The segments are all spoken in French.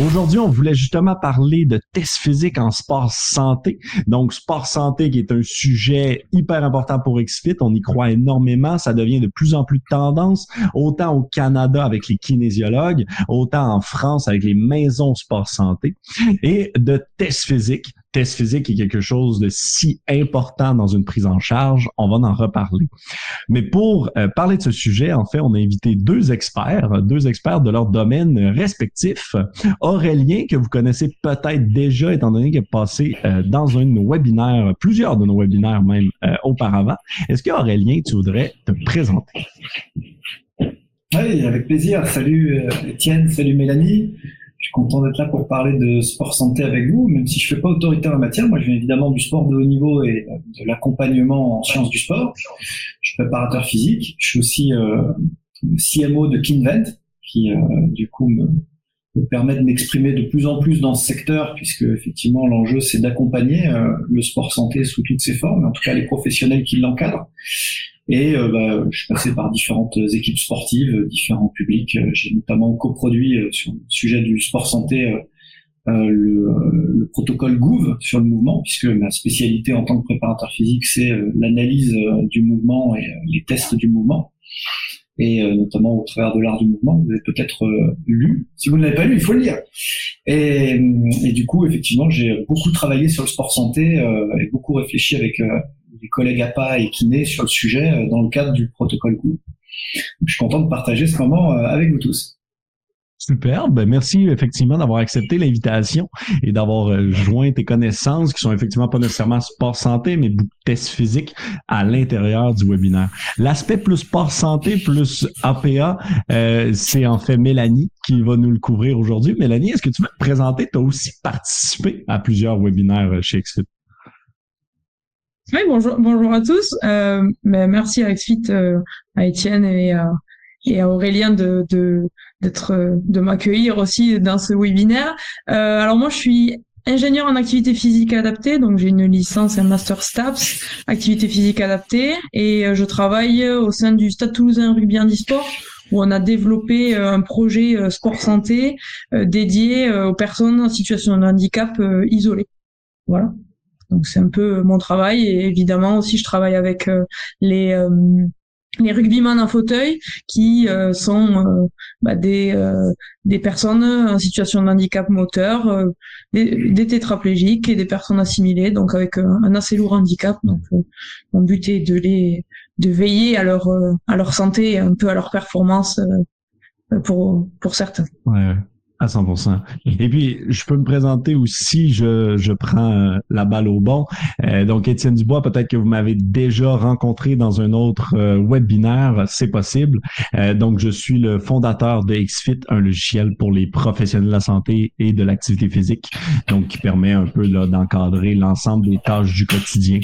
Aujourd'hui, on voulait justement parler de tests physiques en sport santé. Donc, sport santé qui est un sujet hyper important pour XFIT. On y croit énormément. Ça devient de plus en plus de tendance, autant au Canada avec les kinésiologues, autant en France avec les maisons sport santé. Et de tests physiques test physique est quelque chose de si important dans une prise en charge, on va en reparler. Mais pour euh, parler de ce sujet, en fait, on a invité deux experts, deux experts de leur domaine respectif. Aurélien, que vous connaissez peut-être déjà, étant donné qu'il est passé euh, dans un de nos webinaires, plusieurs de nos webinaires même euh, auparavant. Est-ce que Aurélien, tu voudrais te présenter? Oui, avec plaisir. Salut Étienne, salut Mélanie. Je suis content d'être là pour parler de sport santé avec vous, même si je ne fais pas autorité en matière. Moi, je viens évidemment du sport de haut niveau et de l'accompagnement en sciences du sport. Je suis préparateur physique. Je suis aussi euh, CMO de Kinvent, qui euh, du coup me, me permet de m'exprimer de plus en plus dans ce secteur, puisque effectivement l'enjeu c'est d'accompagner euh, le sport santé sous toutes ses formes, en tout cas les professionnels qui l'encadrent. Et euh, bah, je suis passé par différentes équipes sportives, différents publics. J'ai notamment coproduit euh, sur le sujet du sport santé euh, le, le, protocole GOUV sur le mouvement, puisque ma spécialité en tant que préparateur physique, c'est l'analyse du mouvement et les tests du mouvement et notamment au travers de l'art du mouvement. Vous avez peut-être lu. Si vous ne l'avez pas lu, il faut le lire. Et, et du coup, effectivement, j'ai beaucoup travaillé sur le sport santé et beaucoup réfléchi avec des collègues APA et kinés sur le sujet euh, dans le cadre du protocole GOU. Je suis content de partager ce moment euh, avec vous tous. Super, ben merci effectivement d'avoir accepté l'invitation et d'avoir euh, joint tes connaissances qui sont effectivement pas nécessairement sport santé, mais beaucoup de tests physiques à l'intérieur du webinaire. L'aspect plus sport santé plus APA, c'est en fait Mélanie qui va nous le couvrir aujourd'hui. Mélanie, est-ce que tu veux te présenter? Tu as aussi participé à plusieurs webinaires chez Exfit. Oui, bonjour, bonjour à tous. Euh, merci à XFIT, euh, à Étienne et à, et Aurélien de d'être de, m'accueillir aussi dans ce webinaire. Euh, alors moi, je suis ingénieur en activité physique adaptée, donc j'ai une licence et un master STAPS, activité physique adaptée, et euh, je travaille au sein du Stade Toulousain Rugby Handisport où on a développé euh, un projet sport santé dédié aux personnes en situation de handicap isolées. Voilà. Donc c'est un peu mon travail et évidemment aussi je travaille avec euh, les euh, les rugbyman en fauteuil qui euh, sont bah, des des personnes en situation de handicap moteur, des, des, tétraplégiques et des personnes assimilées, donc avec un assez lourd handicap. Donc mon but est de les de veiller à leur à leur santé un peu à leur performance pour pour certains. Ouais. À 100%. Et puis, je peux me présenter aussi, je, je prends euh, la balle au bon. Euh, donc, Étienne Dubois, peut-être que vous m'avez déjà rencontré dans un autre euh, webinaire, c'est possible. donc, je suis le fondateur de XFIT, un logiciel pour les professionnels de la santé et de l'activité physique, donc qui permet un peu d'encadrer l'ensemble des tâches du quotidien,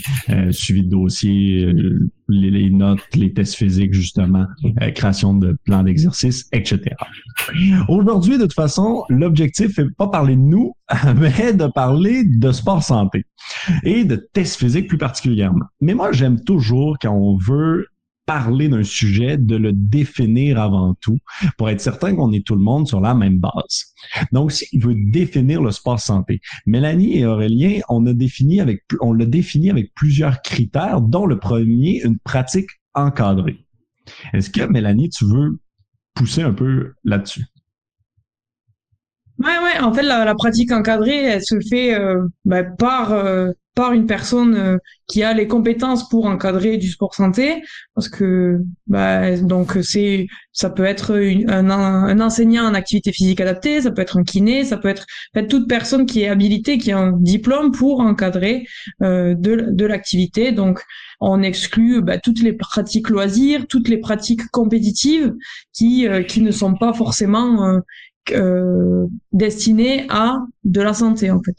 suivi de dossiers, les, notes, les tests physiques, justement, création de plans d'exercice, etc. Aujourd'hui, de toute façon, l'objectif n'est pas parler de nous, mais de parler de sport santé et de tests physiques plus particulièrement. Mais moi, j'aime toujours quand on veut parler d'un sujet, de le définir avant tout pour être certain qu'on est tout le monde sur la même base. Donc, s'il veut définir le sport santé, Mélanie et Aurélien, on a défini avec, on l'a défini avec plusieurs critères, dont le premier, une pratique encadrée. Est-ce que Mélanie, tu veux pousser un peu là-dessus? Ouais, ouais. En fait, la, la pratique encadrée, elle se fait euh, bah, par euh, par une personne euh, qui a les compétences pour encadrer du sport santé, parce que bah, donc c'est ça peut être un, un, enseignant en activité physique adaptée, ça peut être un kiné, ça peut être en fait, toute personne qui est habilitée, qui a un diplôme pour encadrer de de l'activité. Donc on exclut bah, toutes les pratiques loisirs, toutes les pratiques compétitives qui qui ne sont pas forcément euh, destiné à de la santé en fait.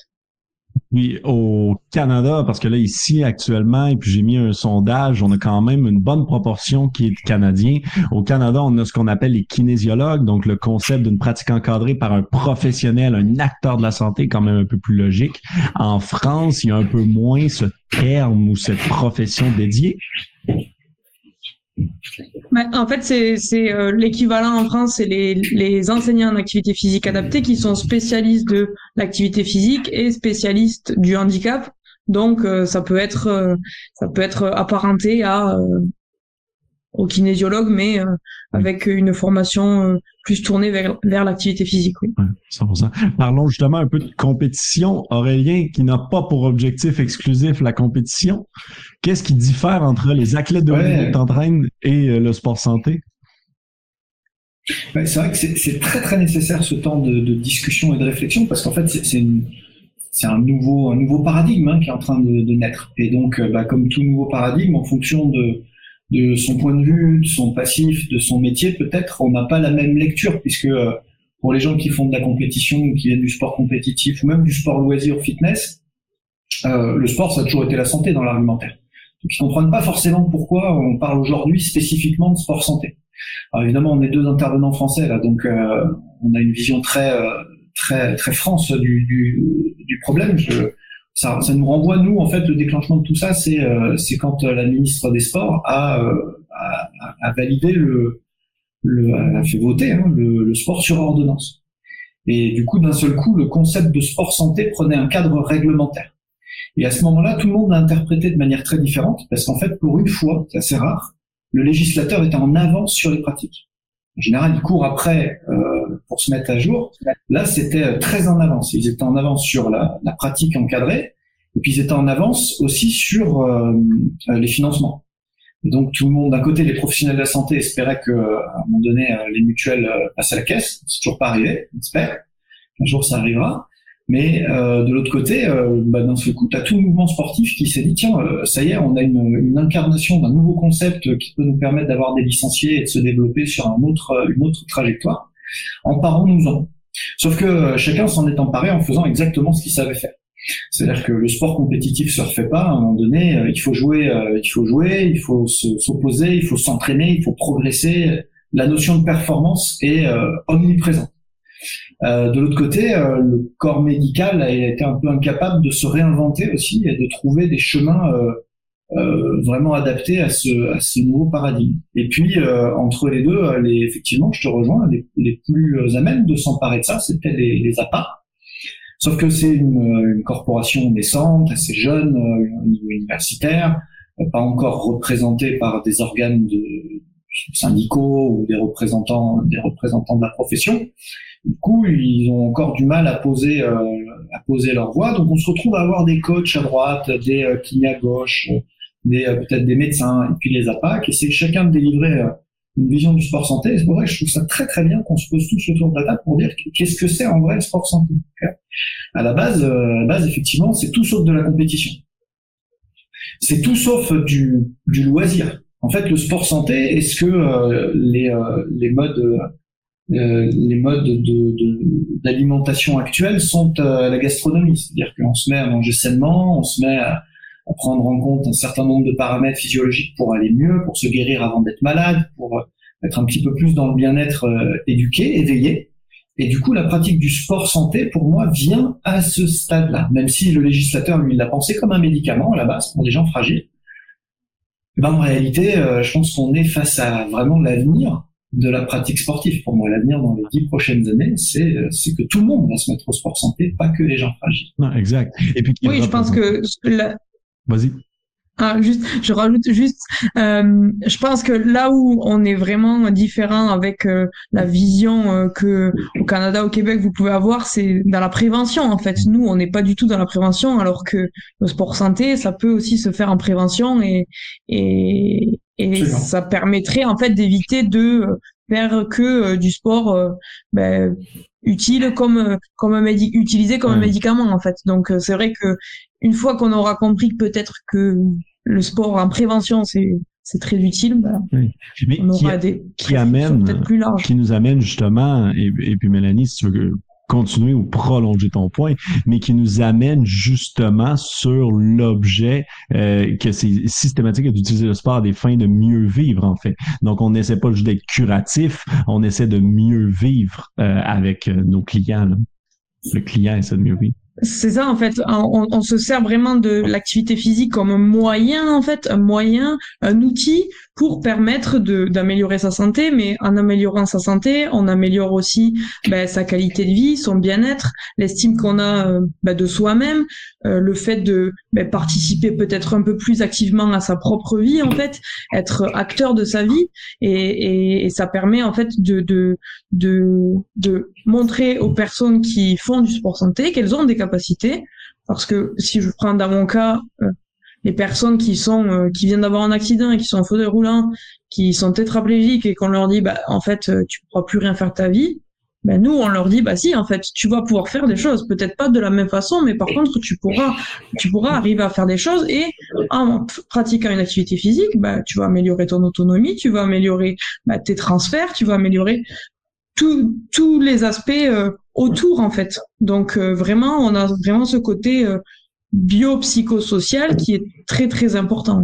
Oui, au Canada, parce que là, ici, actuellement, et puis j'ai mis un sondage, on a quand même une bonne proportion qui est canadien. Au Canada, on a ce qu'on appelle les kinésiologues, donc le concept d'une pratique encadrée par un professionnel, un acteur de la santé, quand même un peu plus logique. En France, il y a un peu moins ce terme ou cette profession dédiée. En fait, c'est euh, l'équivalent en France, c'est les, les enseignants en activité physique adaptée qui sont spécialistes de l'activité physique et spécialistes du handicap. Donc, euh, ça peut être euh, ça peut être apparenté à au kinésiologue, mais euh, avec une formation euh, plus tournée vers, vers l'activité physique. Oui. Ouais, 100%. Parlons justement un peu de compétition. Aurélien, qui n'a pas pour objectif exclusif la compétition, qu'est-ce qui diffère entre les athlètes de haut et euh, le sport santé? c'est vrai que c'est très très nécessaire ce temps de, de discussion et de réflexion parce qu'en fait c'est un nouveau un nouveau paradigme hein, qui est en train de, de naître et donc bah, comme tout nouveau paradigme en fonction de de son point de vue, de son passif, de son métier, peut-être on n'a pas la même lecture, puisque euh, pour les gens qui font de la compétition ou qui viennent du sport compétitif ou même du sport loisir fitness, euh, le sport ça a toujours été la santé dans l'argumentaire. Donc ils comprennent pas forcément pourquoi on parle aujourd'hui spécifiquement de sport santé. Alors évidemment on est deux intervenants français là, donc euh, on a une vision très très très France du, du, du problème. Ça, ça, nous renvoie nous en fait le déclenchement de tout ça, c'est euh, quand euh, la ministre des Sports a, euh, a, a, validé le, le a fait voter hein, le, le, sport sur ordonnance. Et du coup, d'un seul coup, le concept de sport santé prenait un cadre réglementaire. Et à ce moment-là, tout le monde l'a interprété de manière très différente, parce qu'en fait, pour une fois, c'est assez rare, le législateur était en avance sur les pratiques. En général, il court après euh, pour se mettre à jour. Là, c'était euh, très en avance. Ils étaient en avance sur la, la, pratique encadrée, et puis ils étaient en avance aussi sur euh, les financements. Donc tout le monde, d'un côté, les professionnels de la santé espéraient que, à un moment donné, les mutuelles passent à la caisse. C'est toujours pas arrivé. On espère. Un jour, ça arrivera. Mais euh, de l'autre côté, euh, bah, d'un seul coup, tu as tout le mouvement sportif qui s'est dit, tiens, euh, ça y est, on a une, une incarnation d'un nouveau concept qui peut nous permettre d'avoir des licenciés et de se développer sur un autre, une autre trajectoire. Emparons-nous-en. Sauf que euh, chacun s'en est emparé en faisant exactement ce qu'il savait faire. C'est-à-dire que le sport compétitif se refait pas. À un moment donné, il faut jouer, il faut jouer, il faut s'opposer, il faut s'entraîner, il faut progresser. La notion de performance est omniprésente. Euh, de l'autre côté, euh, le corps médical a été un peu incapable de se réinventer aussi et de trouver des chemins euh, vraiment adaptés à ce, à ce nouveau paradigme. Et puis, entre les deux, les, effectivement, je te rejoins, les, plus amènes de s'emparer de ça, c'était les, les APA. Sauf que c'est une, une, corporation naissante, assez jeune, au niveau universitaire, pas encore représentée par des organes de syndicaux ou des représentants des représentants de la profession. Du coup, ils ont encore du mal à poser, euh, à poser leur voix. Donc, on se retrouve à avoir des coachs à droite, des euh, kinés à gauche, des euh, peut-être des médecins, et puis les APAC. Et c'est chacun de délivrer euh, une vision du sport santé. Et c'est pour que je trouve ça très très bien qu'on se pose tous autour de la table pour dire qu'est-ce que c'est en vrai le sport santé. À la base, la base effectivement, c'est tout sauf de la compétition. C'est tout sauf du, du loisir. En fait, le sport santé, est-ce que les, les modes euh, les d'alimentation actuels sont euh, la gastronomie, c'est-à-dire qu'on se met à manger sainement, on se met à, prendre en compte un certain nombre de paramètres physiologiques pour aller mieux, pour se guérir avant d'être malade, pour euh, être un petit peu plus dans le bien-être éduqué, éveillé. Et du coup, la pratique du sport santé, pour moi, vient à ce stade-là, même si le législateur, lui, l'a pensé comme un médicament à la base pour des gens fragiles. Ben, en réalité, je pense qu'on est face à vraiment l'avenir de la pratique sportive. Pour moi, l'avenir dans les dix prochaines années, c'est c'est que tout le monde va se mettre au sport santé, pas que les gens fragiles. Non, exact. Et puis oui, je pense que la... vas-y. Ah, juste, je rajoute juste, euh, je pense que là où on est vraiment différent avec euh, la vision euh, que au Canada, au Québec, vous pouvez avoir, c'est dans la prévention. En fait, nous, on n'est pas du tout dans la prévention, alors que le sport santé, ça peut aussi se faire en prévention et et et ça permettrait en fait d'éviter de faire que euh, du sport euh, ben, utile comme comme un utilisé comme un médicament en fait. Donc euh, c'est vrai que une fois qu'on aura compris peut-être que le sport en prévention c'est c'est très utile. Ben, on aura qui, des qui amène, plus larges. qui nous amène justement et, et puis Mélanie, si tu veux continuer ou prolonger ton point, mais qui nous amène justement sur l'objet euh, que c'est systématique d'utiliser le sport à des fins de mieux vivre en fait. Donc on n'essaie pas juste d'être curatif, on essaie de mieux vivre euh, avec euh, nos clients. Le client essaie de mieux vivre. C'est ça en fait. On, on, se sert vraiment de l'activité physique comme un moyen en fait, un moyen, un outil pour permettre d'améliorer sa santé. Mais en améliorant sa santé, on améliore aussi ben, sa qualité de vie, son bien-être, l'estime qu'on a euh, ben, de soi-même, euh, le fait de ben, participer peut-être un peu plus activement à sa propre vie en fait, être acteur de sa vie et, et, et ça permet en fait de, de de de montrer aux personnes qui font du sport santé qu'elles ont des capacités. Parce que si je prends dans mon cas euh, les personnes qui sont euh, qui viennent d'avoir un accident et qui sont en fauteuil roulant, qui sont tétraplégiques et qu'on leur dit bah en fait euh, tu pourras plus rien faire de ta vie, ben nous on leur dit bah si en fait tu vas pouvoir faire des choses, peut-être pas de la même façon, mais par contre tu pourras tu pourras arriver à faire des choses et en pratiquant une activité physique, bah tu vas améliorer ton autonomie, tu vas améliorer tes transferts, tu vas améliorer tous les aspects autour en fait. Donc euh, vraiment, on a vraiment ce côté euh, biopsychosocial qui est très très important.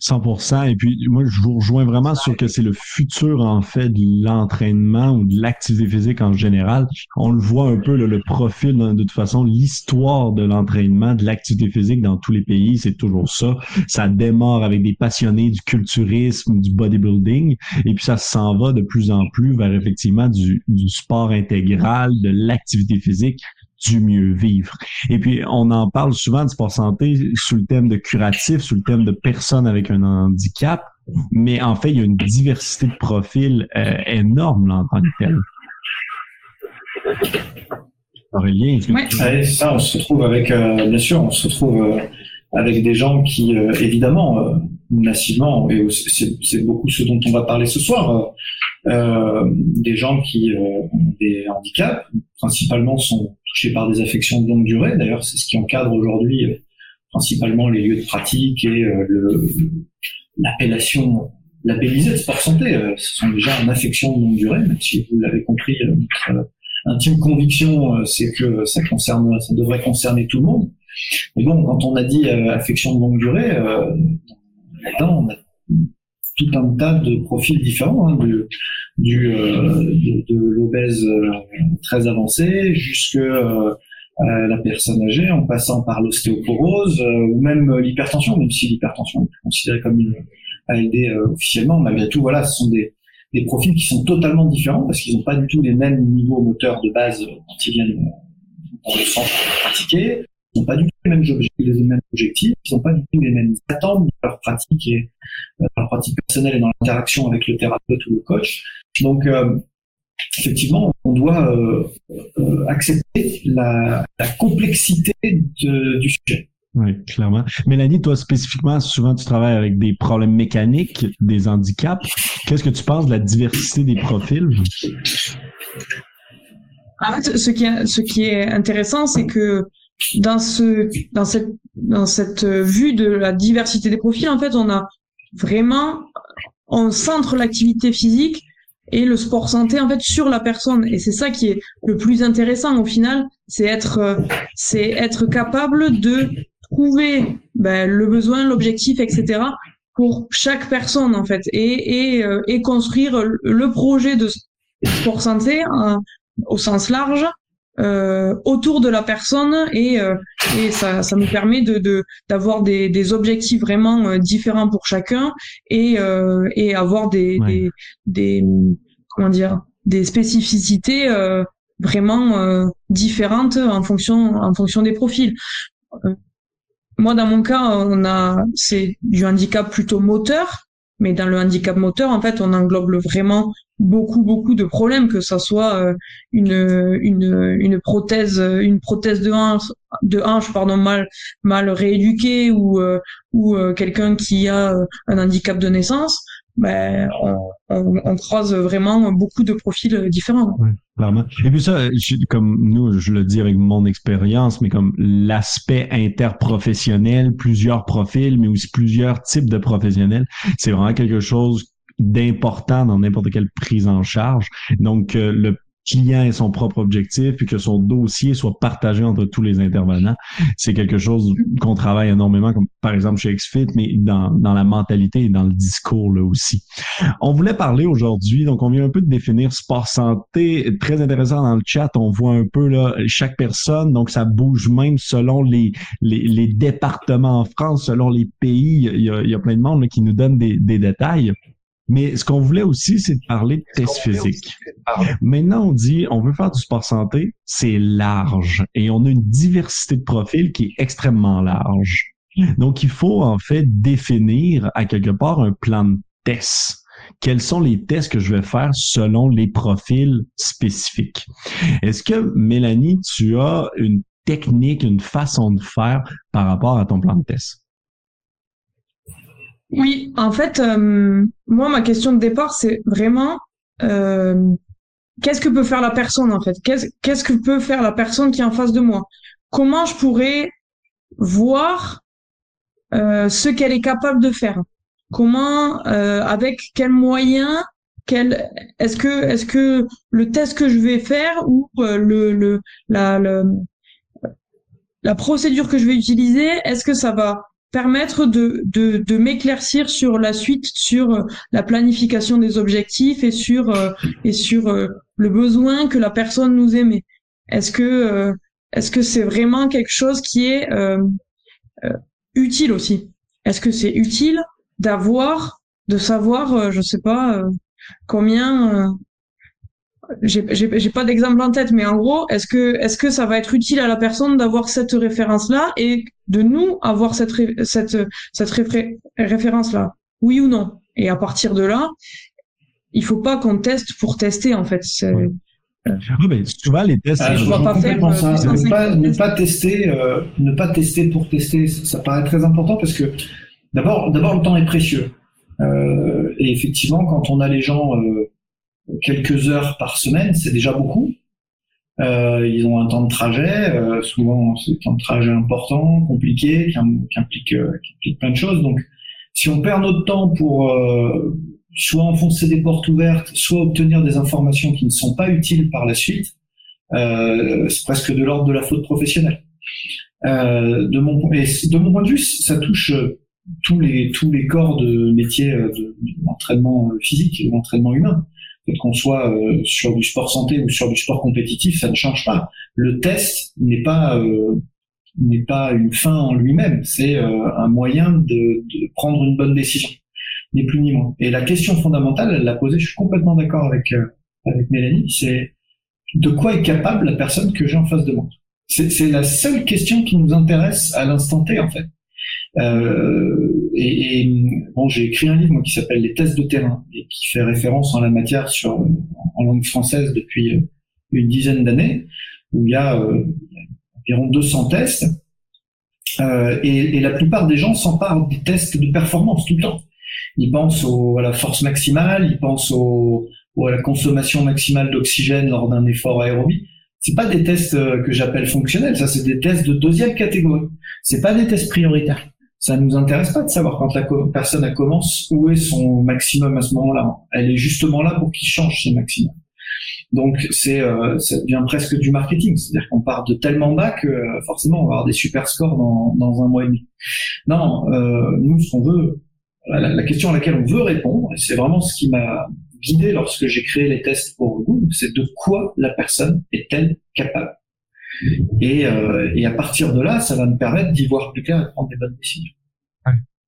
100%. Et puis, moi, je vous rejoins vraiment sur que c'est le futur, en fait, de l'entraînement ou de l'activité physique en général. On le voit un peu, le profil, de toute façon, l'histoire de l'entraînement, de l'activité physique dans tous les pays, c'est toujours ça. Ça démarre avec des passionnés du culturisme, du bodybuilding, et puis ça s'en va de plus en plus vers, effectivement, du, du sport intégral, de l'activité physique du mieux vivre. Et puis, on en parle souvent du sport santé sous le thème de curatif, sous le thème de personnes avec un handicap, mais en fait, il y a une diversité de profils euh, énorme là, en tant que tel. Aurélien, oui. ça, on se retrouve avec, euh, bien sûr, on se retrouve euh, avec des gens qui, évidemment, massivement, et c'est beaucoup ce dont on va parler ce soir, des gens qui ont des handicaps, principalement sont touchés par des affections de longue durée. D'ailleurs, c'est ce qui encadre aujourd'hui euh, principalement les lieux de pratique et euh, l'appellation labellisée de sport santé. Euh, ce sont déjà une affection de longue durée, même si vous l'avez compris, notre intime conviction, c'est que ça concerne, ça devrait concerner tout le monde. Mais bon, quand on a dit affection de longue durée, maintenant on a tout un tas de profils différents, hein, du, du euh, de, de l'obèse euh, très avancé jusque euh, la personne âgée, en passant par l'ostéoporose ou même l'hypertension, même si l'hypertension est considérée comme une ALD officiellement, malgré tout, voilà, ce sont des, des profils qui sont totalement différents parce qu'ils n'ont pas du tout les mêmes niveaux moteurs de base quand ils viennent dans le centre pratiquer ils n'ont pas du mêmes, objectifs, les mêmes objectifs, ils n'ont pas du tout les mêmes attentes dans leur pratique et euh, leur pratique personnelle et dans l'interaction avec le thérapeute ou le coach. Donc, euh, effectivement, on doit euh, euh accepter la, la complexité de, du sujet. Oui, clairement. Mélanie, toi spécifiquement, souvent tu travailles avec des problèmes mécaniques, des handicaps. Qu'est-ce que tu penses de la diversité des profils? En fait, ce qui est, ce qui est intéressant, c'est que dans ce dans cette dans cette vue de la diversité des profils en fait on a vraiment on centre l'activité physique et le sport santé en fait sur la personne. Et c'est ça qui est le plus intéressant au final c'est être c'est être capable de trouver ben, le besoin l'objectif etc pour chaque personne en fait et et, euh, et construire le projet de sport santé hein, au sens large euh, autour de la personne et, euh, et ça, ça nous permet de d'avoir des, des objectifs vraiment euh, différents pour chacun et, euh, et avoir des, des, des, comment dire des spécificités vraiment différentes en fonction en fonction des profils. moi dans mon cas on a c'est du handicap plutôt moteur mais dans le handicap moteur en fait on englobe vraiment beaucoup beaucoup de problèmes que ça soit euh, une une une prothèse une prothèse de hanche pardon mal mal rééduquée ou euh, ou euh, quelqu'un qui a un handicap de naissance ben on, on, on, croise vraiment beaucoup de profils différents. Oui, clairement. Et puis ça, comme nous, je le dis avec mon expérience, mais comme l'aspect interprofessionnel, plusieurs profils, mais aussi plusieurs types de professionnels, c'est vraiment quelque chose d'important dans n'importe quelle prise en charge. Donc, euh, le client ait son propre objectif puis que son dossier soit partagé entre tous les intervenants. C'est quelque chose qu'on travaille énormément, comme par exemple chez XFIT, mais dans, dans la mentalité et dans le discours là aussi. On voulait parler aujourd'hui, donc on vient un peu de définir sport santé. Très intéressant dans le chat, on voit un peu là chaque personne, donc ça bouge même selon les, les, les départements en France, selon les pays. Il y a, il y a plein de monde là, qui nous donne des, des détails. Mais ce qu'on voulait aussi, c'est de parler de tests physiques. Maintenant, on dit, on veut faire du sport santé, c'est large. Et on a une diversité de profils qui est extrêmement large. Donc, il faut en fait définir à quelque part un plan de test. Quels sont les tests que je vais faire selon les profils spécifiques? Est-ce que, Mélanie, tu as une technique, une façon de faire par rapport à ton plan de test? Oui, en fait, euh, moi, ma question de départ, c'est vraiment euh, qu'est-ce que peut faire la personne, en fait? Qu'est-ce que peut faire la personne qui est en face de moi? Comment je pourrais voir euh, ce qu'elle est capable de faire? Comment, avec quels moyens quel, est-ce que est-ce que le test que je vais faire ou le, le la le, la procédure que je vais utiliser, est-ce que ça va permettre de, de, de m'éclaircir sur la suite, sur euh, la planification des objectifs et sur euh, et sur euh, le besoin que la personne nous émet. Est-ce que est-ce que c'est vraiment quelque chose qui est utile aussi? Est-ce que c'est utile d'avoir, de savoir, je sais pas combien j'ai pas d'exemple en tête, mais en gros, est-ce que est-ce que ça va être utile à la personne d'avoir cette référence-là et de nous avoir cette cette cette référence-là, oui ou non? Et à partir de là, il faut pas qu'on teste pour tester en fait. Ouais. Ah, ben, souvent les tests, ah, je vois pas faire euh, ça. Ne pas, ne pas tester, euh, ne pas tester pour tester, ça paraît très important parce que d'abord, d'abord le temps est précieux. Euh, et effectivement, quand on a les gens euh, quelques heures par semaine, c'est déjà beaucoup. Euh, ils ont un temps de trajet, euh, souvent c'est un temps de trajet important, compliqué, qui, implique, euh, qui, implique, plein de choses. Donc, si on perd notre temps pour euh, soit enfoncer des portes ouvertes, soit obtenir des informations qui ne sont pas utiles par la suite, c'est presque de l'ordre de la faute professionnelle. de mon et de mon point de vue, ça touche tous les tous les corps de métier de, l'entraînement physique et de l'entraînement humain qu'on soit euh, sur du sport santé ou sur du sport compétitif, ça ne change pas. Le test n'est pas euh, n'est pas une fin en lui-même, c'est euh, un moyen de, de, prendre une bonne décision, ni plus ni moins. Et la question fondamentale, elle l'a posée, je suis complètement d'accord avec avec Mélanie, c'est de quoi est capable la personne que j'ai en face de moi? C'est la seule question qui nous intéresse à l'instant T en fait. Euh, et, et, bon, j'ai écrit un livre moi, qui s'appelle Les tests de terrain et qui fait référence en la matière sur en langue française depuis euh, une dizaine d'années, où il y a euh, environ 200 tests. Euh, et, et, la plupart des gens s'emparent des tests de performance tout le temps. Ils pensent au, à la force maximale, ils pensent au, à la consommation maximale d'oxygène lors d'un effort aérobie. C'est pas des tests que j'appelle fonctionnels, ça c'est des tests de deuxième catégorie. C'est pas des tests prioritaires ça nous intéresse pas de savoir quand la personne commence où est son maximum à ce moment-là. Elle est justement là pour qu'il change ses maximum. Donc c'est euh, ça devient presque du marketing, c'est-à-dire qu'on part de tellement bas que euh, forcément on va avoir des super scores dans, dans un mois et demi. Non, euh, nous ce qu'on veut, la, la, question à laquelle on veut répondre, et c'est vraiment ce qui m'a guidé lorsque j'ai créé les tests pour vous, c'est de quoi la personne est-elle capable? Et, euh, et à partir de là, ça va me permettre d'y voir plus clair et de prendre des bonnes décisions.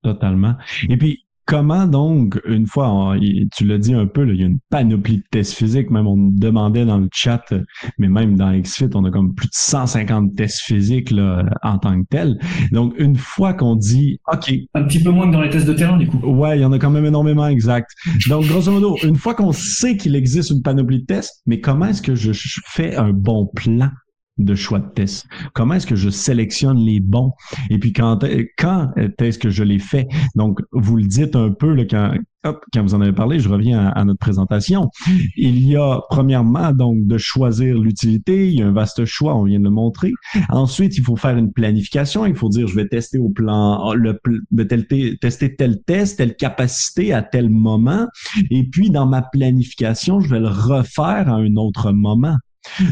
totalement. Et puis, comment donc, une fois, tu l'as dit un peu, là, il y a une panoplie de tests physiques, même on demandait dans le chat, mais même dans XFIT, on a comme plus de 150 tests physiques là, en tant que tel. Donc, une fois qu'on dit, OK. Un petit peu moins que dans les tests de terrain, du coup. Ouais, il y en a quand même énormément, exact. Donc, grosso modo, une fois qu'on sait qu'il existe une panoplie de tests, mais comment est-ce que je fais un bon plan? De choix de tests? Comment est-ce que je sélectionne les bons? Et puis quand, quand est-ce que je les fais? Donc, vous le dites un peu là, quand, quand vous en avez parlé, je reviens à, notre présentation. Il y a premièrement donc de choisir l'utilité. Il y a un vaste choix, on vient de le montrer. Ensuite, il faut faire une planification. Il faut dire, je vais tester au plan, le, de tester tel test, telle capacité à tel moment. Et puis, dans ma planification, je vais le refaire à un autre moment.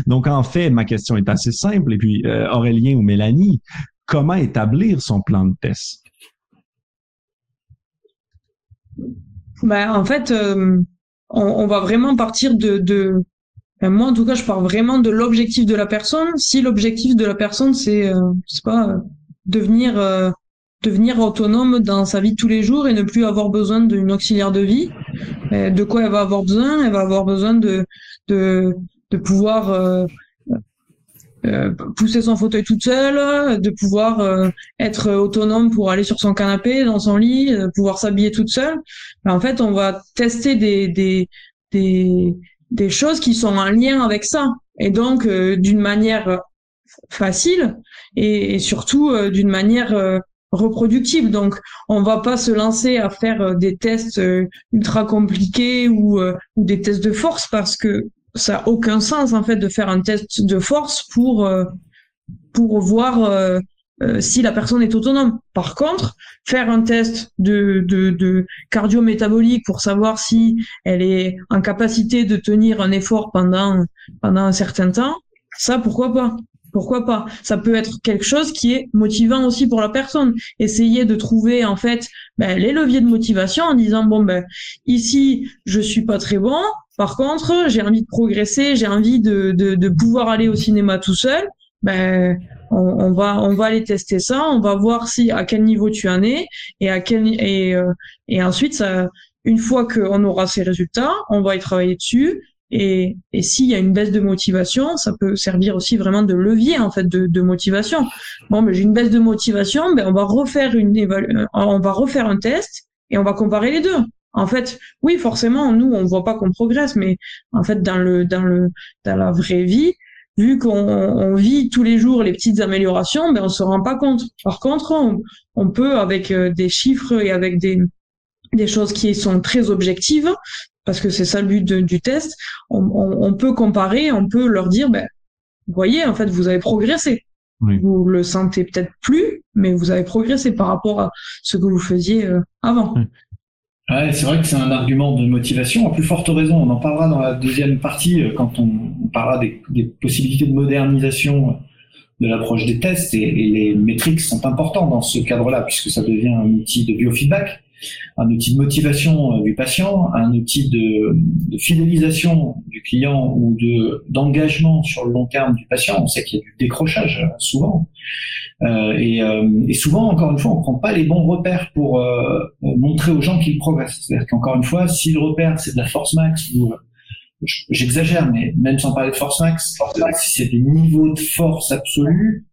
Donc, en fait, ma question est assez simple. Et puis, euh, Aurélien ou Mélanie, comment établir son plan de test? Ben, en fait, euh, on, va vraiment partir de, ben, moi en tout cas, je pars vraiment de l'objectif de la personne. Si l'objectif de la personne c'est, euh, pas, devenir devenir autonome dans sa vie de tous les jours et ne plus avoir besoin d'une auxiliaire de vie, ben, de quoi elle va avoir besoin? Elle va avoir besoin de de de pouvoir euh, euh, pousser son fauteuil toute seule, de pouvoir euh, être autonome pour aller sur son canapé, dans son lit, de pouvoir s'habiller toute seule. Ben, en fait, on va tester des, des, des, des choses qui sont en lien avec ça. Et donc, d'une manière facile et, surtout d'une manière reproductible. Donc, on va pas se lancer à faire des tests ultra compliqués ou, ou des tests de force parce que ça a aucun sens en fait de faire un test de force pour euh, pour voir euh, euh, si la personne est autonome. Par contre, faire un test de, de, de cardio-métabolique pour savoir si elle est en capacité de tenir un effort pendant pendant un certain temps, ça pourquoi pas? Pourquoi pas Ça peut être quelque chose qui est motivant aussi pour la personne. Essayer de trouver en fait ben, les leviers de motivation en disant bon ben ici je suis pas très bon, par contre, j'ai envie de progresser, j'ai envie de, de, de, pouvoir aller au cinéma tout seul. Ben, on, va on va aller tester ça, on va voir si à quel niveau tu en es et à quel et euh, et ensuite ça, une fois qu'on aura ces résultats, on va y travailler dessus. Et, et s'il y a une baisse de motivation, ça peut servir aussi vraiment de levier en fait de, motivation. Bon, mais j'ai une baisse de motivation, ben on va refaire une évalu on va refaire un test et on va comparer les deux. En fait, oui, forcément, nous, on voit pas qu'on progresse, mais en fait, dans le, dans le, dans la vraie vie, vu qu'on vit tous les jours les petites améliorations, ben on se rend pas compte. Par contre, on, peut avec euh, des chiffres et avec des des choses qui sont très objectives, parce que c'est ça le but du test, on, peut comparer, on peut leur dire, ben, vous voyez, en fait, vous avez progressé. Vous le sentez peut-être plus, mais vous avez progressé par rapport à ce que vous faisiez euh, avant. Ouais, c'est vrai que c'est un argument de motivation. À plus forte raison, on en parlera dans la deuxième partie euh, quand on, parlera des, des, possibilités de modernisation de l'approche des tests et, et, les métriques sont importants dans ce cadre-là puisque ça devient un outil de biofeedback, un outil de motivation euh, du patient, un outil de, fidélisation du client ou de d'engagement sur le long terme du patient. On sait qu'il y a du décrochage euh, souvent. Euh, et, euh, et, souvent, encore une fois, on prend pas les bons repères pour euh, montrer aux gens qu'ils progressent. C'est-à-dire qu'encore une fois, si le repère c'est de la force max ou j'exagère, mais même sans parler de force max, si c'est des niveaux de force absolue,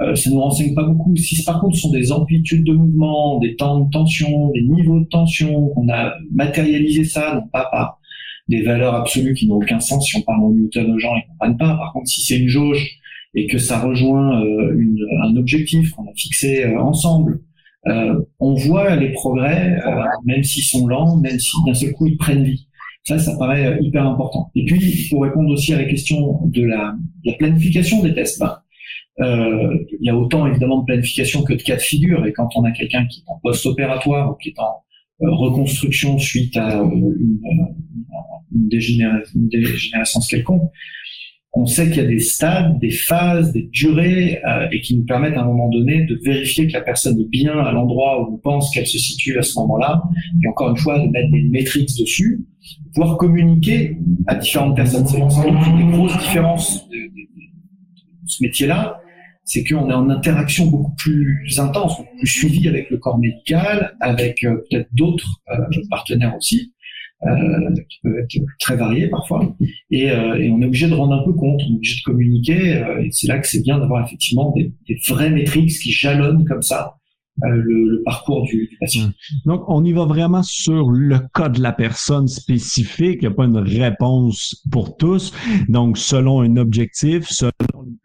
euh, ça nous renseigne pas beaucoup. Si par contre ce sont des amplitudes de mouvement, des temps de tension, des niveaux de tension, on a matérialisé ça, non pas par des valeurs absolues qui n'ont aucun sens si on parle en Newton aux gens, ils comprennent pas. Par contre, si c'est une jauge et que ça rejoint euh, une, un objectif qu'on a fixé euh, ensemble, euh, on voit les progrès, même s'ils sont lents, même si d'un seul coup ils prennent vie. Ça, ça paraît hyper important. Et puis, pour répondre aussi à la question de la, la planification des tests, ben, euh, il y a autant évidemment de planification que de cas de figure. Et quand on a quelqu'un qui est en post-opératoire ou qui est en reconstruction suite à une, une, dégénérescence quelconque, on sait qu'il y a des stades, des phases, des durées, euh, et qui nous permettent à un moment donné de vérifier que la personne est bien à l'endroit où on pense qu'elle se situe à ce moment-là, et encore une fois de mettre des métriques dessus, pouvoir communiquer à différentes personnes. C'est une des grosses différences de, ce métier-là, c'est qu'on est en interaction beaucoup plus intense, beaucoup plus suivi avec le corps médical, avec euh, peut-être d'autres euh, partenaires aussi. Euh, qui peuvent être très variés parfois. Et, euh, et, on est obligé de rendre un peu compte, on est obligé de communiquer. Et c'est là que c'est bien d'avoir effectivement des, des vraies métriques qui jalonnent comme ça du, patient. Donc, on y va vraiment sur le cas de la personne spécifique. Il n'y a pas une réponse pour tous. Donc, selon un objectif, selon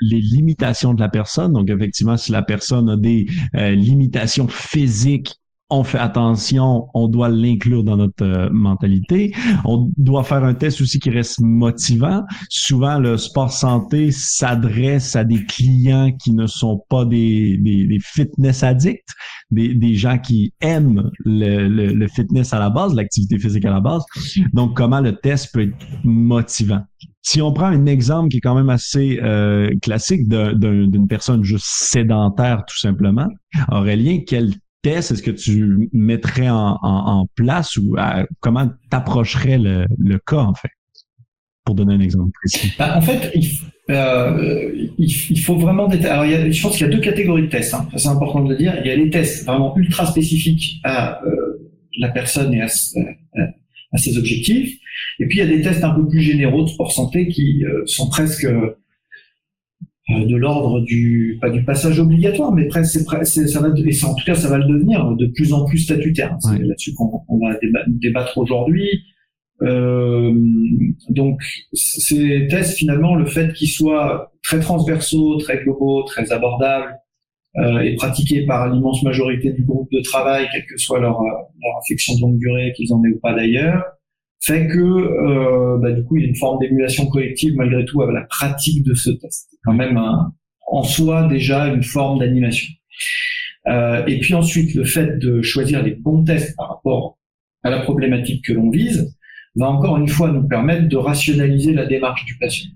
les limitations de la personne. Donc, effectivement, si la personne a des limitations physiques on fait attention, on doit l'inclure dans notre euh, mentalité. On doit faire un test aussi qui reste motivant. Souvent, le sport santé s'adresse à des clients qui ne sont pas des, des, fitness addicts, des, des, gens qui aiment le, le, fitness à la base, l'activité physique à la base. Donc, comment le test peut être motivant? Si on prend un exemple qui est quand même assez euh, classique d'une personne juste sédentaire, tout simplement, Aurélien, quel test est-ce que tu mettrais en, place ou comment t'approcherais le, le cas, en fait? Pour donner un exemple précis. Bah, en fait, il, euh, il, faut vraiment Alors, il y a, je pense qu'il y a deux catégories de tests. Hein. C'est important de le dire. Il y a les tests vraiment ultra spécifiques à euh, la personne et à, à, ses objectifs. Et puis, il y a des tests un peu plus généraux de sport santé qui euh, sont presque euh, de l'ordre du pas du passage obligatoire, mais presque c'est, ça va et en tout cas ça va le devenir de plus en plus statutaire. C'est là-dessus qu'on, va débattre aujourd'hui. Euh, donc ces tests finalement le fait qu'ils soient très transversaux, très globaux, très abordables euh, et pratiqués par l'immense majorité du groupe de travail, quelle que soit leur, leur affection de longue durée, qu'ils en aient ou pas d'ailleurs, fait que euh, bah, du coup il y a une forme d'émulation collective malgré tout avec la pratique de ce test. Quand même en soi déjà une forme d'animation. Euh, et puis ensuite le fait de choisir les bons tests par rapport à la problématique que l'on vise va encore une fois nous permettre de rationaliser la démarche du patient.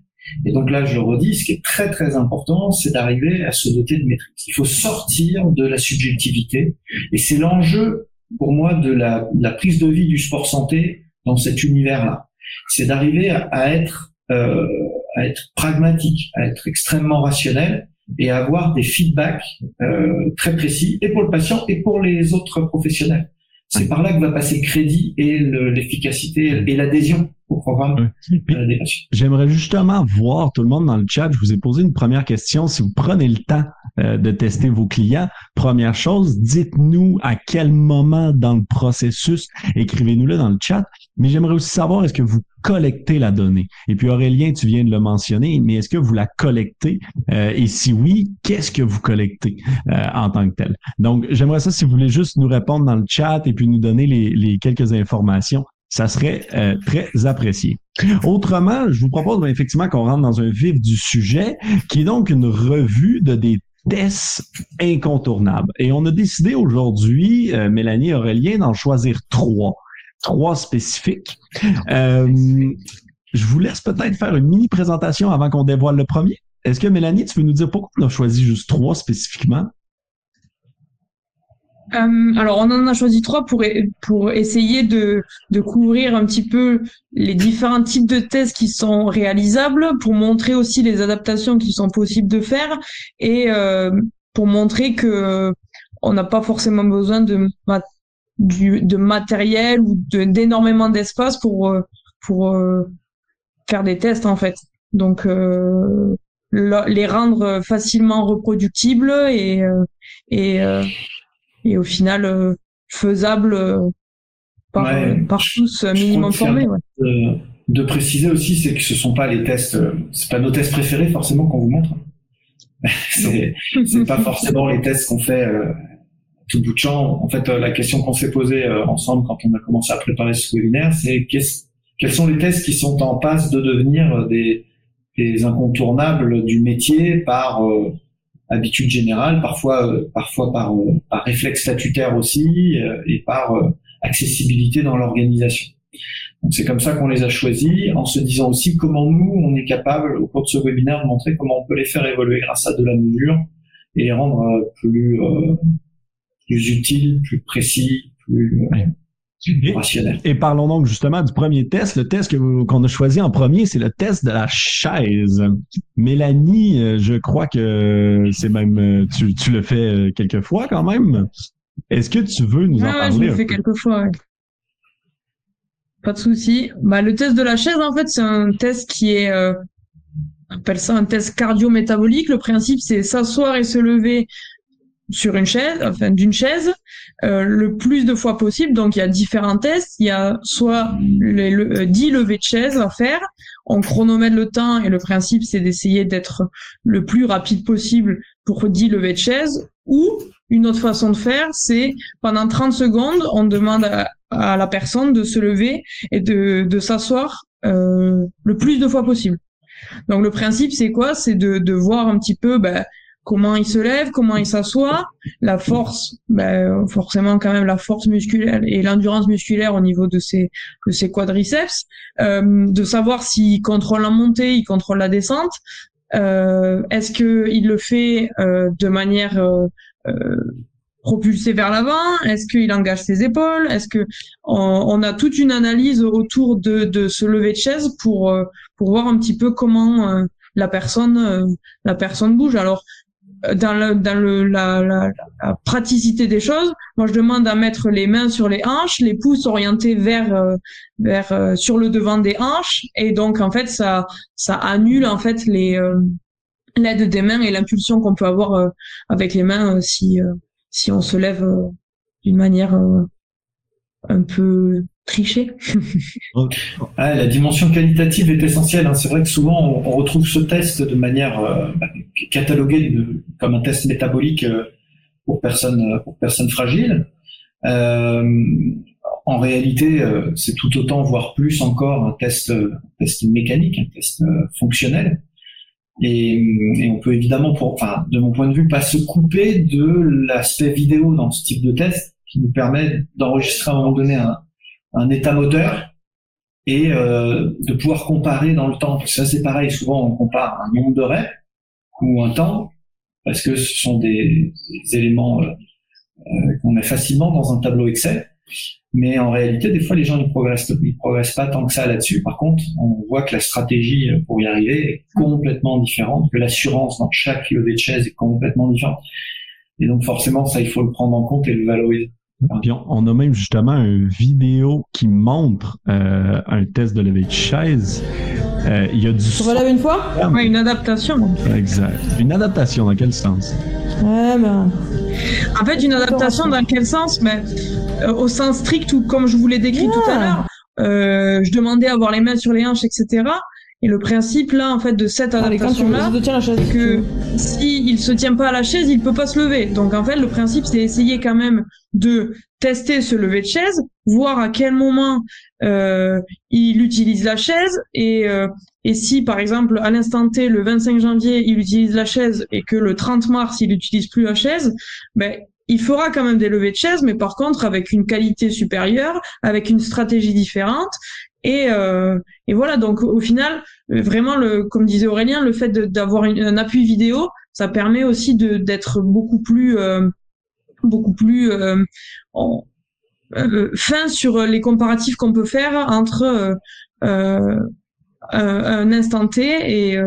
Et donc là, je le redis, ce qui est très très important, c'est d'arriver à se doter de maîtrise. Il faut sortir de la subjectivité, et c'est l'enjeu pour moi de la, de la, prise de vie du sport santé dans cet univers-là. C'est d'arriver à, être euh, à être pragmatique, à être extrêmement rationnel et à avoir des feedbacks euh, très précis et pour le patient et pour les autres professionnels. C'est par là que va passer le crédit et l'efficacité et l'adhésion au programme euh, des patients. J'aimerais justement voir tout le monde dans le chat. Je vous ai posé une première question. Si vous prenez le temps euh, de tester vos clients, première chose, dites-nous à quel moment dans le processus, écrivez-nous-le dans le chat. Mais j'aimerais aussi savoir, est-ce que vous collectez la donnée? Et puis Aurélien, tu viens de le mentionner, mais est-ce que vous la collectez? Euh, et si oui, qu'est-ce que vous collectez euh, en tant que tel? Donc, j'aimerais ça si vous voulez juste nous répondre dans le chat et puis nous donner les, quelques informations. Ça serait euh, très apprécié. Autrement, je vous propose ben, effectivement qu'on rentre dans un vif du sujet, qui est donc une revue de des tests incontournables. Et on a décidé aujourd'hui, Mélanie Aurélien, d'en choisir trois trois spécifiques. Euh, je vous laisse peut-être faire une mini présentation avant qu'on dévoile le premier. Est-ce que Mélanie, tu veux nous dire pourquoi on a choisi juste trois spécifiquement? Euh, alors, on en a choisi trois pour, pour essayer de, de couvrir un petit peu les différents types de tests qui sont réalisables, pour montrer aussi les adaptations qui sont possibles de faire et euh, pour montrer que on n'a pas forcément besoin de du, de matériel ou d'énormément d'espace pour euh, pour euh, faire des tests en fait. Donc euh, les rendre facilement reproductibles et et et au final faisables par, par tous minimum formés. Ouais. De, de, préciser aussi, c'est que ce sont pas les tests, c'est pas nos tests préférés forcément qu'on vous montre. c'est pas forcément les tests qu'on fait tout bout de champ, en fait, euh, la question qu'on s'est posée euh, ensemble quand on a commencé à préparer ce webinaire, c'est quels sont les tests qui sont en passe de devenir euh, des, des incontournables du métier par habitude générale, parfois, parfois par, par réflexe statutaire aussi, et par accessibilité dans l'organisation. Donc c'est comme ça qu'on les a choisis, en se disant aussi comment nous, on est capable, au cours de ce webinaire, de montrer comment on peut les faire évoluer grâce à de la mesure et les rendre plus plus utile, plus précis, plus euh, rationnel. Et parlons donc justement du premier test. Le test qu'on a choisi en premier, c'est le test de la chaise. Mélanie, euh, je crois que c'est même euh, tu, tu le fais quelques fois quand même. Est-ce que tu veux nous en parler? je le fais quelques fois. Pas de souci. Bah, le test de la chaise, en fait, c'est un test qui est, on appelle ça un test cardio-métabolique. Le principe, c'est s'asseoir et se lever sur une chaise, enfin d'une chaise, euh, le plus de fois possible. Donc il y a différents tests. Il y a soit les, le, 10 euh, levées de chaise à faire. On chronomètre le temps et le principe c'est d'essayer d'être le plus rapide possible pour 10 levées de chaise. Ou une autre façon de faire, c'est pendant 30 secondes, on demande à, la personne de se lever et de, de s'asseoir euh, le plus de fois possible. Donc le principe c'est quoi? C'est de, de voir un petit peu ben, comment il se lève, comment il s'assoit, la force, ben, forcément quand même la force musculaire et l'endurance musculaire au niveau de ses, de ses quadriceps, euh, de savoir s'il contrôle la montée, il contrôle la descente, euh, est-ce que il le fait euh, de manière euh, euh, propulsée vers l'avant Est-ce qu'il engage ses épaules Est-ce que on, on, a toute une analyse autour de, de ce lever de chaise pour pour voir un petit peu comment la personne la personne bouge. Alors dans, le, dans le, la, la, la, praticité des choses, moi je demande à mettre les mains sur les hanches, les pouces orientés vers euh, vers euh, sur le devant des hanches, et donc en fait ça ça annule en fait les euh, l'aide des mains et l'impulsion qu'on peut avoir avec les mains si si on se lève d'une manière un peu tricher. ah, la dimension qualitative est essentielle. Hein. C'est vrai que souvent on, retrouve ce test de manière euh, bah, cataloguée de, comme un test métabolique euh, pour personnes pour personnes fragiles. Euh, en réalité, euh, c'est tout autant, voire plus encore, un test, un test mécanique, un test fonctionnel. Et, et, on peut évidemment, pour, enfin, de mon point de vue, pas se couper de l'aspect vidéo dans ce type de test qui nous permet d'enregistrer à un moment donné un, un état moteur et euh, de pouvoir comparer dans le temps. ça, c'est pareil. Souvent, on compare un nombre de reps ou un temps parce que ce sont des, éléments euh, euh, qu'on met facilement dans un tableau Excel. Mais en réalité, des fois, les gens ne progressent, ils progressent pas tant que ça là-dessus. Par contre, on voit que la stratégie pour y arriver est complètement différente, que l'assurance dans chaque levée de chaise est complètement différente. Et donc, forcément, ça, il faut le prendre en compte et le valoriser. Puis on, a même justement une vidéo qui montre euh, un test de levée de chaise. Euh, il y a du. Tu relèves une fois Oui, une adaptation. Exact. Une adaptation dans quel sens? Ouais, ben. En fait, une adaptation dans quel sens? Mais euh, au sens strict ou comme je vous l'ai décrit tout à l'heure, euh, je demandais à avoir les mains sur les hanches, etc. Et le principe là, en fait, de cette ah, adaptation-là, c'est que s'il il se tient pas à la chaise, il peut pas se lever. Donc en fait, le principe, c'est essayer quand même de tester ce lever de chaise, voir à quel moment euh, il utilise la chaise et euh, et si par exemple à l'instant T, le 25 janvier, il utilise la chaise et que le 30 mars, il utilise plus la chaise, ben il fera quand même des levées de chaise, mais par contre avec une qualité supérieure, avec une stratégie différente. Et, euh, et voilà, donc au final, vraiment, comme disait Aurélien, le fait d'avoir un appui vidéo, ça permet aussi d'être beaucoup plus, euh, beaucoup plus euh, fin sur les comparatifs qu'on peut faire entre un instant T et,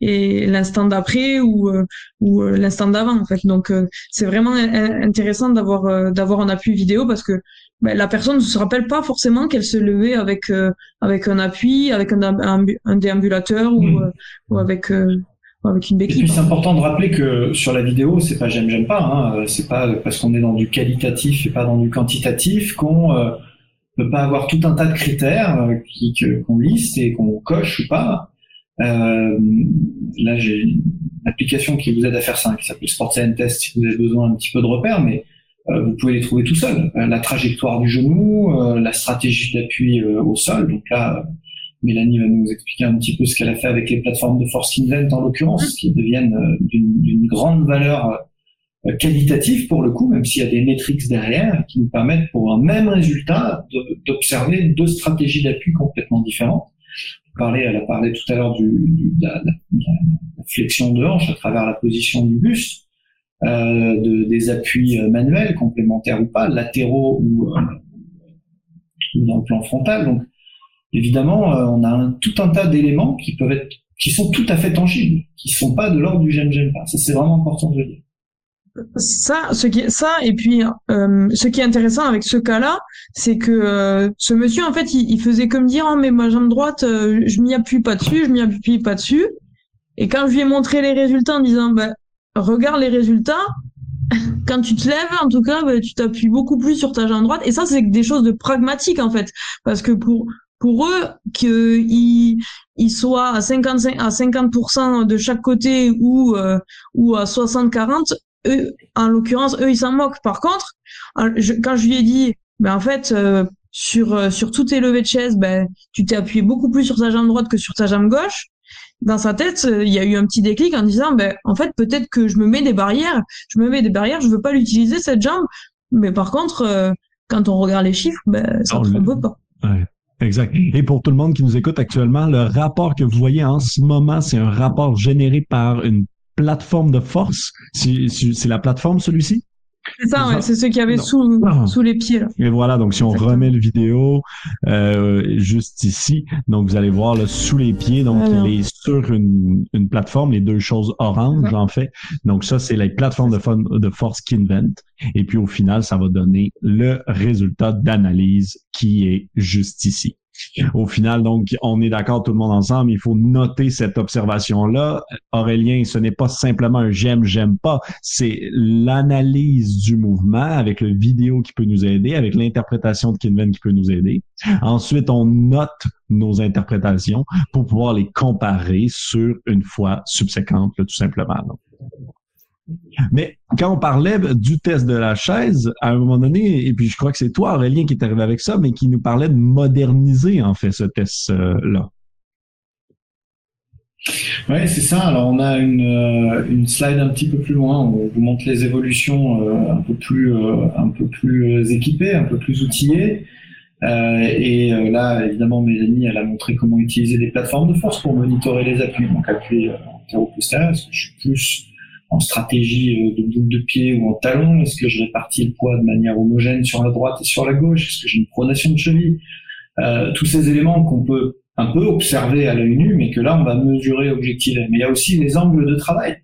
et l'instant d'après ou, ou l'instant d'avant en fait. Donc c'est vraiment intéressant d'avoir d'avoir un appui vidéo parce que ben, la personne ne se rappelle pas forcément qu'elle se levait avec euh, avec un appui, avec un, un, déambulateur ou, hmm. euh, ou avec euh, avec une béquille. Et puis c'est important de rappeler que sur la vidéo, c'est pas j'aime j'aime pas. Hein, c'est pas parce qu'on est dans du qualitatif et pas dans du quantitatif qu'on peut pas avoir tout un tas de critères qui qu'on liste et qu'on coche ou pas. là, j'ai une application qui vous aide à faire ça, qui s'appelle Sports Test si vous avez besoin un petit peu de repères, mais euh, vous pouvez les trouver tout seul. Euh, la trajectoire du genou, euh, la stratégie d'appui au sol. Donc là, Mélanie va nous expliquer un petit peu ce qu'elle a fait avec les plateformes de Force Invent en l'occurrence, qui deviennent d'une grande valeur qualitative pour le coup, même s'il y a des métriques derrière qui nous permettent pour un même résultat d'observer deux stratégies d'appui complètement différentes. Elle a parlé tout à l'heure du, de, la, de, la, flexion de hanche à travers la position du buste. Euh, de, des appuis euh, manuels, complémentaires ou pas, latéraux ou, euh, dans le plan frontal. Donc, évidemment, on a un, tout un tas d'éléments qui peuvent être, qui sont tout à fait tangibles, qui sont pas de l'ordre du j'aime j'aime pas. Ça, c'est vraiment important de le dire. Ça, ce qui, ça, et puis ce qui est intéressant avec ce cas-là, c'est que ce monsieur, en fait, il, faisait comme dire, oh, mais ma jambe droite, je m'y appuie pas dessus, je m'y appuie pas dessus. Et quand je lui ai montré les résultats en disant, bah, regarde les résultats, quand tu te lèves, en tout cas, bah, tu t'appuies beaucoup plus sur ta jambe droite. Et ça, c'est des choses de pragmatiques, en fait. Parce que pour, pour eux, qu'ils ils soient à 55, à 50% de chaque côté ou, euh, ou à 60-40, eux, en l'occurrence, eux, ils s'en moquent. Par contre, quand je lui ai dit, ben, en fait, euh, sur, euh, sur toutes tes levées de chaise, ben, tu t'es appuyé beaucoup plus sur ta jambe droite que sur ta jambe gauche dans sa tête, il y a eu un petit déclic en disant, ben, en fait, peut-être que je me mets des barrières, je me mets des barrières, je veux pas l'utiliser cette jambe, mais par contre, euh, quand on regarde les chiffres, ben, ça ne trompe pas. Ouais. Exact. Et pour tout le monde qui nous écoute actuellement, le rapport que vous voyez en ce moment, c'est un rapport généré par une plateforme de force? C'est la plateforme, celui-ci? C'est ça, ouais, c'est ce qu'il y avait sous, sous les pieds. Là. Et voilà, donc si on remet le vidéo euh, juste ici, donc vous allez voir là, sous les pieds, donc il est sur une, une plateforme, les deux choses orange en fait. Donc ça, c'est la plateforme de, de force Kinvent. Et puis au final, ça va donner le résultat d'analyse qui est juste ici. Au final, donc, on est d'accord tout le monde ensemble, il faut noter cette observation-là. Aurélien, ce n'est pas simplement un j'aime, j'aime pas, c'est l'analyse du mouvement avec le vidéo qui peut nous aider, avec l'interprétation de Kinven qui peut nous aider. Ensuite, on note nos interprétations pour pouvoir les comparer sur une fois subséquente, tout simplement. Mais quand on parlait du test de la chaise, à un moment donné, et puis je crois que c'est toi, Aurélien, qui est arrivé avec ça, mais qui nous parlait de moderniser, en fait, ce test-là. Oui, c'est ça. Alors, on a une, euh, une, slide un petit peu plus loin on vous montre les évolutions euh, un peu plus, euh, un peu plus équipées, un peu plus outillées. et là, évidemment, Mélanie, elle a montré comment utiliser des plateformes de force pour monitorer les appuis. Donc, appui en postérieur, est-ce que je suis plus en stratégie euh, de boule de pied ou en talon Est-ce que je répartis le poids de manière homogène sur la droite et sur la gauche? Est-ce que j'ai une pronation de cheville? Euh, Tous ces éléments qu'on peut un peu observer à l'œil nu, mais que là on va mesurer objectivement. Mais il y a aussi les angles de travail.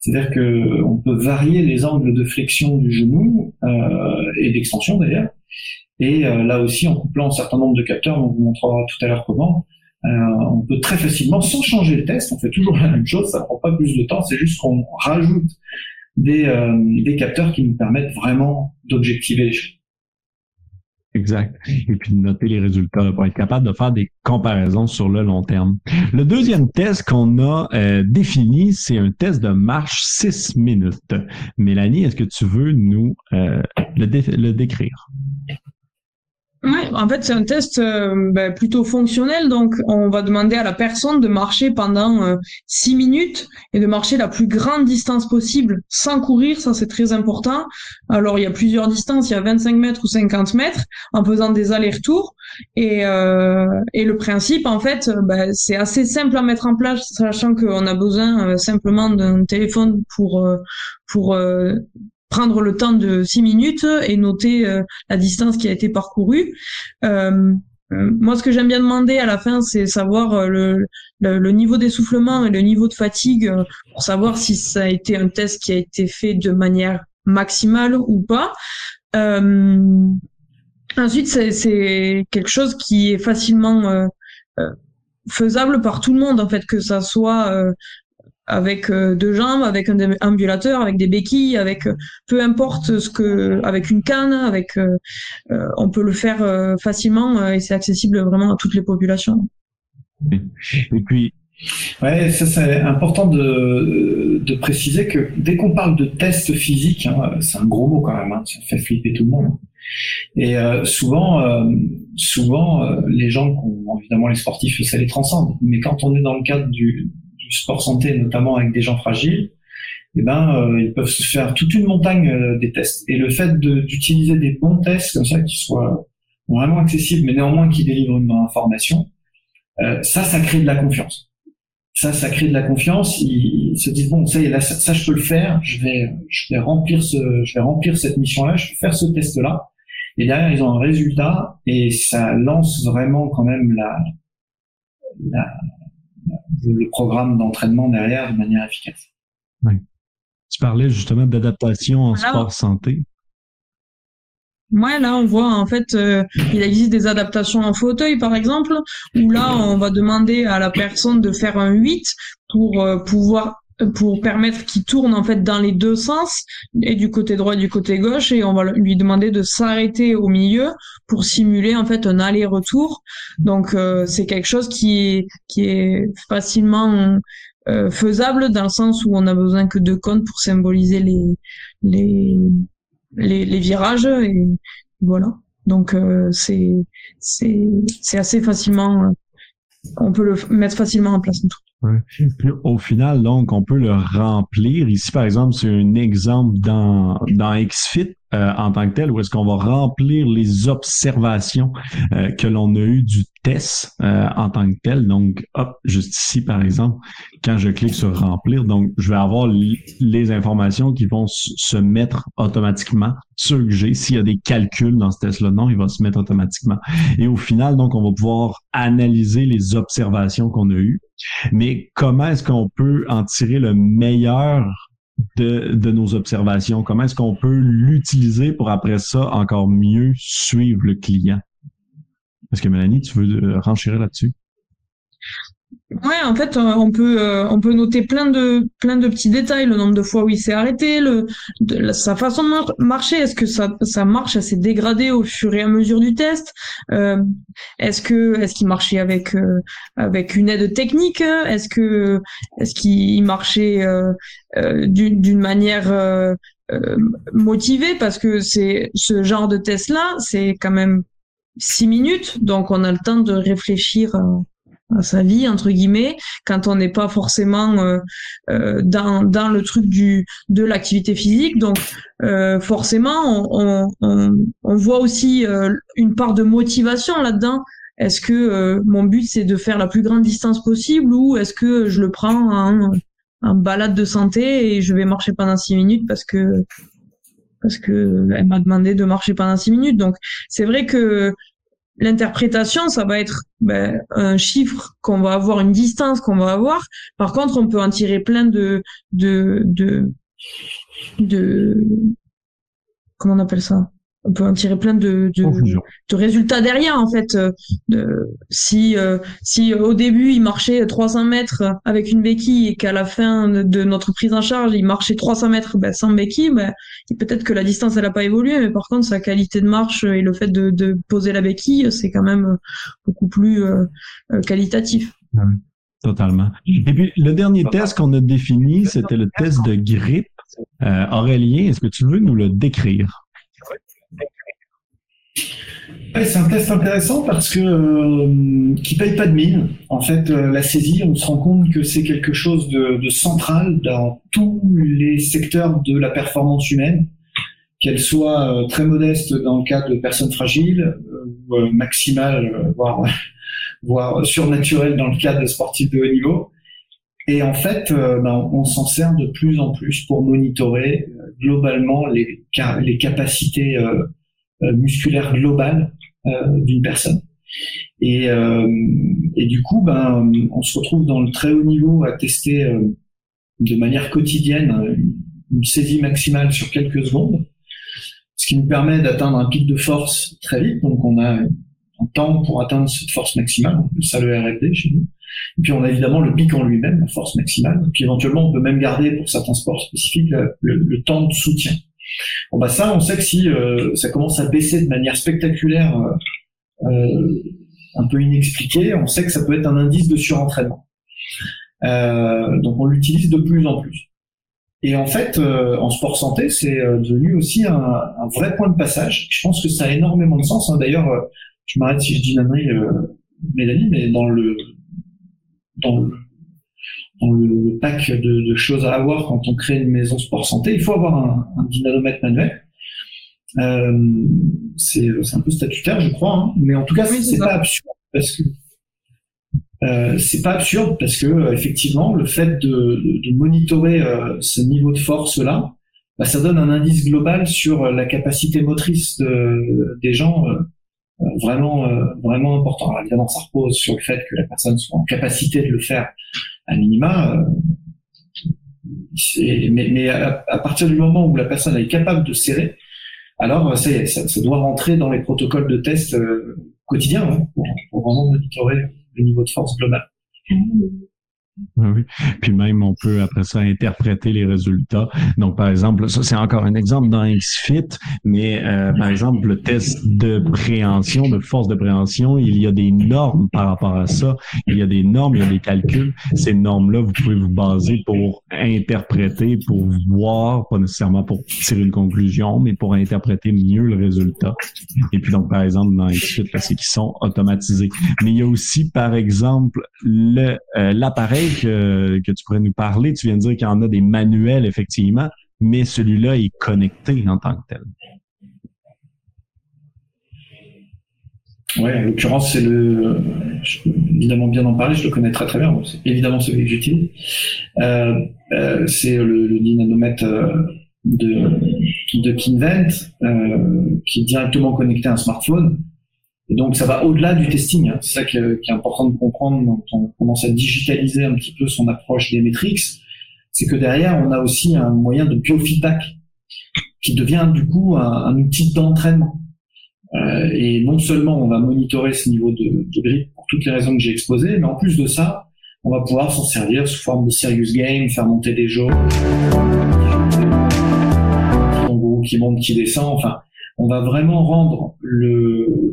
C'est-à-dire que on peut varier les angles de flexion du genou euh, et d'extension d'ailleurs. Et euh, là aussi, en couplant un certain nombre de capteurs, on vous montrera tout à l'heure comment, euh, on peut très facilement, sans changer le test, on fait toujours la même chose, ça prend pas plus de temps, c'est juste qu'on rajoute des, euh, des capteurs qui nous permettent vraiment d'objectiver les choses. Exact. Et puis de noter les résultats pour être capable de faire des comparaisons sur le long terme. Le deuxième test qu'on a euh, défini, c'est un test de marche 6 minutes. Mélanie, est-ce que tu veux nous le décrire? Ouais, en fait, c'est un test euh, ben, plutôt fonctionnel. Donc, on va demander à la personne de marcher pendant euh, 6 minutes et de marcher la plus grande distance possible sans courir. Ça, c'est très important. Alors, il y a plusieurs distances. Il y a 25 mètres ou 50 mètres en faisant des allers-retours. Et, euh, et le principe, en fait, ben, c'est assez simple à mettre en place, sachant qu'on a besoin euh, simplement d'un téléphone pour pour prendre le temps de six minutes et noter euh, la distance qui a été parcourue. Euh, euh, moi, ce que j'aime bien demander à la fin, c'est savoir le, le, niveau d'essoufflement et le niveau de fatigue pour savoir si ça a été un test qui a été fait de manière maximale ou pas. ensuite, c'est quelque chose qui est facilement faisable par tout le monde, en fait, que ça soit avec euh, deux jambes, avec un ambulateur, avec des béquilles, avec euh, peu importe ce que, avec une canne, avec, euh, on peut le faire facilement et c'est accessible vraiment à toutes les populations. Et puis. Ouais, ça c'est important de, de préciser que dès qu'on parle de test physique, hein, c'est un gros mot quand même, hein, ça fait flipper tout le monde. Et souvent, souvent, les gens, évidemment les sportifs, ça les transcende. Mais quand on est dans le cadre du, sport santé, notamment avec des gens fragiles, eh ben, euh, ils peuvent se faire toute une montagne euh, des tests. Et le fait d'utiliser des bons tests comme ça, qui soient vraiment accessibles, mais néanmoins qui délivrent une information, euh, ça, ça crée de la confiance. Ça, ça crée de la confiance. Ils, se disent bon, ça, là, ça, ça, je peux le faire. Je vais, je vais remplir ce, je vais remplir cette mission-là. Je vais faire ce test-là. Et derrière, ils ont un résultat et ça lance vraiment quand même la, la, le programme d'entraînement derrière de manière efficace. Oui. Tu parlais justement d'adaptation en sport santé. Ouais, là, on voit en fait, euh, il existe des adaptations en fauteuil, par exemple, où là, on va demander à la personne de faire un 8 pour euh, pouvoir pour permettre qu'il tourne en fait dans les deux sens et du côté droit et du côté gauche et on va lui demander de s'arrêter au milieu pour simuler en fait un aller-retour donc euh, c'est quelque chose qui est qui est facilement euh, faisable dans le sens où on a besoin que de cônes pour symboliser les les les, virages et voilà donc euh, c'est c'est c'est assez facilement on peut le mettre facilement en place. Puis au final, donc, on peut le remplir. Ici, par exemple, c'est un exemple dans, dans XFIT euh, en tant que tel, où est-ce qu'on va remplir les observations euh, que l'on a eues du test euh, en tant que tel. Donc, hop, juste ici, par exemple, quand je clique sur remplir, donc je vais avoir les informations qui vont se mettre automatiquement sur que j'ai. S'il y a des calculs dans ce test-là, non, il va se mettre automatiquement. Et au final, donc, on va pouvoir analyser les observations qu'on a eues. Mais comment est-ce qu'on peut en tirer le meilleur de, de nos observations? Comment est-ce qu'on peut l'utiliser pour après ça encore mieux suivre le client? Est-ce que Mélanie, tu veux euh, renchérir là-dessus? Ouais, en fait, euh, on peut euh, on peut noter plein de plein de petits détails, le nombre de fois où il s'est arrêté, le sa façon de marcher, est-ce que ça ça marche, s'est dégradé au fur et à mesure du test, euh, est-ce que est-ce qu'il marchait avec avec une aide technique, est-ce que est-ce qu'il marchait d'une manière motivée parce que c'est ce genre de test là, c'est quand même six minutes, donc on a le temps de réfléchir sa vie entre guillemets quand on n'est pas forcément euh, euh, dans, dans le truc du de l'activité physique. Donc euh, forcément on, on, on, voit aussi une part de motivation là-dedans. Est-ce que mon but c'est de faire la plus grande distance possible ou est-ce que je le prends en, en balade de santé et je vais marcher pendant six minutes parce que parce que elle m'a demandé de marcher pendant six minutes. Donc c'est vrai que L'interprétation, ça va être ben, un chiffre qu'on va avoir, une distance qu'on va avoir. Par contre, on peut en tirer plein de de de, de comment on appelle ça? On peut en tirer plein de, de, de, résultats derrière en fait. Euh, de, si euh, si au début il marchait 300 mètres avec une béquille et qu'à la fin de notre prise en charge il marchait 300 mètres ben, sans béquille, ben, peut-être que la distance elle a pas évolué, mais par contre sa qualité de marche et le fait de, de poser la béquille c'est quand même beaucoup plus euh, qualitatif. totalement. Et puis le dernier test qu'on a défini, c'était le test de grippe. Aurélien, est-ce que tu veux nous le décrire? C'est un test intéressant parce que euh, qui paye pas de mine. En fait, euh, la saisie, on se rend compte que c'est quelque chose de, central dans tous les secteurs de la performance humaine, qu'elle soit euh, très modeste dans le cas de personnes fragiles, euh, maximale, voire, voire surnaturelle dans le cas de sportifs de haut niveau. Et en fait, ben, on s'en sert de plus en plus pour monitorer globalement les, les capacités musculaires globales euh, d'une personne. Et, euh, et, du coup, ben, on se retrouve dans le très haut niveau à tester euh, de manière quotidienne une saisie maximale sur quelques secondes, ce qui nous permet d'atteindre un pic de force très vite. Donc, on a un temps pour atteindre cette force maximale, on ça le RFD chez nous. Et puis, on a évidemment le pic en lui-même, la force maximale. Et puis, éventuellement, on peut même garder pour certains sports spécifiques le temps de soutien. Bon bah ça, on sait que si euh, ça commence à baisser de manière spectaculaire, euh, euh, un peu inexpliquée, on sait que ça peut être un indice de surentraînement. donc on l'utilise de plus en plus. Et en fait, en sport santé, c'est devenu aussi un, vrai point de passage. Je pense que ça a énormément de sens. Hein. D'ailleurs, je m'arrête si je dis euh, Mélanie, mais dans le dans le le, pack de, choses à avoir quand on crée une maison sport santé. Il faut avoir un, un dynamomètre manuel. Euh, c'est un peu statutaire, je crois, hein. mais en tout cas, c'est pas absurde parce que euh, c'est pas absurde parce que euh, effectivement, le fait de, de, monitorer ce niveau de force là, bah, ça donne un indice global sur la capacité motrice de, des gens vraiment vraiment important. Alors évidemment, ça repose sur le fait que la personne soit en capacité de le faire à minima. Euh, mais, à, partir du moment où la personne est capable de serrer, alors ça, ça doit rentrer dans les protocoles de test euh, quotidiens hein, pour, vraiment monitorer le niveau de force global. Oui, puis même on peut après ça interpréter les résultats. Donc par exemple, ça c'est encore un exemple dans XFIT, mais euh, par exemple le test de préhension, de force de préhension, il y a des normes par rapport à ça. Il y a des normes, il y a des calculs. Ces normes-là, vous pouvez vous baser pour interpréter, pour voir, pas nécessairement pour tirer une conclusion, mais pour interpréter mieux le résultat. Et puis donc par exemple dans XFIT, c'est qu'ils sont automatisés. Mais il y a aussi par exemple le euh, que, tu pourrais nous parler. Tu viens de dire qu'il y en a des manuels, effectivement, mais celui-là est connecté en tant que tel. Oui, en l'occurrence, c'est le. Évidemment bien en parler, je le connais très très bien. C'est évidemment celui que j'utilise. Euh, euh, c'est le, le, euh, de, de Kinvent qui est directement connecté à un smartphone et donc ça va au-delà du testing. Hein. C'est ça qui est, important de comprendre quand on commence à digitaliser un petit peu son approche des métriques. C'est que derrière, on a aussi un moyen de biofeedback qui devient du coup un, outil d'entraînement. Euh, et non seulement on va monitorer ce niveau de, de grip pour toutes les raisons que j'ai exposées, mais en plus de ça, on va pouvoir s'en servir sous forme de serious game, faire monter des jauges, qui monte, qui descend. Enfin, on va vraiment rendre le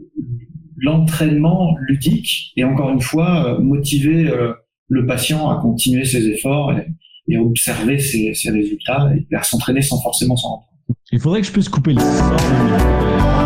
l'entraînement ludique et encore une fois euh, motiver euh, le patient à continuer ses efforts et, observer ses, ses, résultats et à s'entraîner sans forcément s'en rendre compte. Il faudrait que je puisse couper le.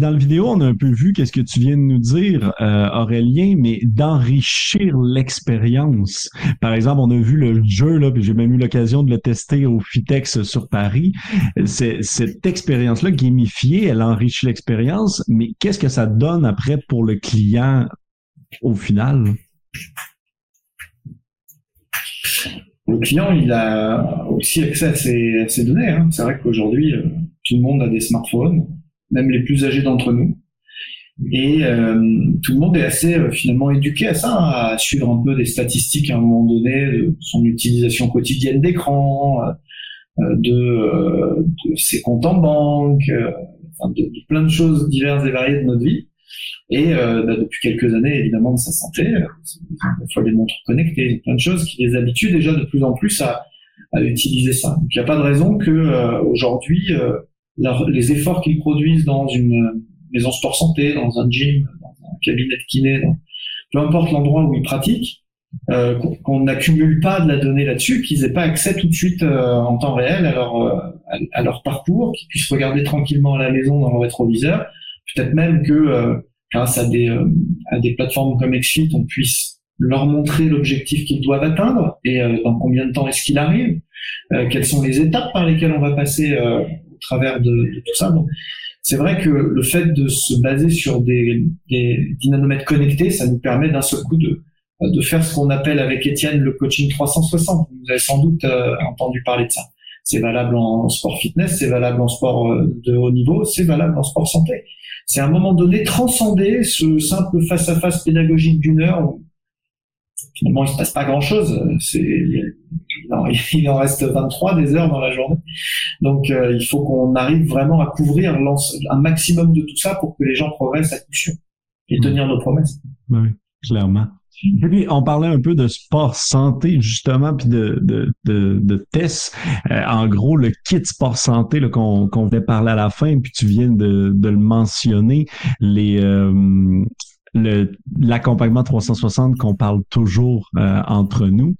Dans la vidéo, on a un peu vu qu'est-ce que tu viens de nous dire, euh, Aurélien, mais d'enrichir l'expérience. Par exemple, on a vu le jeu, là, puis j'ai même eu l'occasion de le tester au Fitex sur Paris. Cette expérience-là gamifiée, elle enrichit l'expérience, mais qu'est-ce que ça donne après pour le client au final? Le client, il a aussi accès à ses, données. Hein. C'est vrai qu'aujourd'hui, euh, tout le monde a des smartphones même les plus âgés d'entre nous. Et euh, tout le monde est assez euh, finalement éduqué à ça, hein, à suivre un peu des statistiques à un moment donné de son utilisation quotidienne d'écran, euh, de, de, ses comptes en banque, enfin de, plein de choses diverses et variées de notre vie. Et bah, depuis quelques années, évidemment, de sa santé, il faut des montres connectées, plein de choses qui les habituent déjà de plus en plus à, à utiliser ça. Donc il n'y a pas de raison que aujourd'hui les efforts qu'ils produisent dans une maison sport santé, dans un gym, dans un cabinet de kiné, peu importe l'endroit où ils pratiquent, euh, qu'on n'accumule pas de la donnée là-dessus, qu'ils aient pas accès tout de suite euh, en temps réel à leur, euh, à, leur parcours, qu'ils puissent regarder tranquillement à la maison dans le rétroviseur. Peut-être même que grâce à des, à des plateformes comme XFIT, on puisse leur montrer l'objectif qu'ils doivent atteindre et dans combien de temps est-ce qu'il arrive, quelles sont les étapes par lesquelles on va passer travers de, tout ça. C'est vrai que le fait de se baser sur des, des dynanomètres connectés, ça nous permet d'un seul coup de, de faire ce qu'on appelle avec Étienne le coaching 360. Vous avez sans doute euh, entendu parler de ça. C'est valable en sport fitness, c'est valable en sport euh, de haut niveau, c'est valable en sport santé. C'est à un moment donné transcender ce simple face-à-face pédagogique d'une heure finalement il se passe pas grand-chose. Il en reste 23 des heures dans la journée. Donc euh, il faut qu'on arrive vraiment à couvrir un maximum de tout ça pour que les gens progressent à coup et mmh. tenir nos promesses. Oui, clairement. Et puis, on parlait un peu de sport santé, justement, puis de, de, de, de tests. Euh, en gros, le kit sport santé qu'on qu'on venait parler à la fin, puis tu viens de, de le mentionner, les, euh, l'accompagnement 360 qu'on parle toujours euh, entre nous.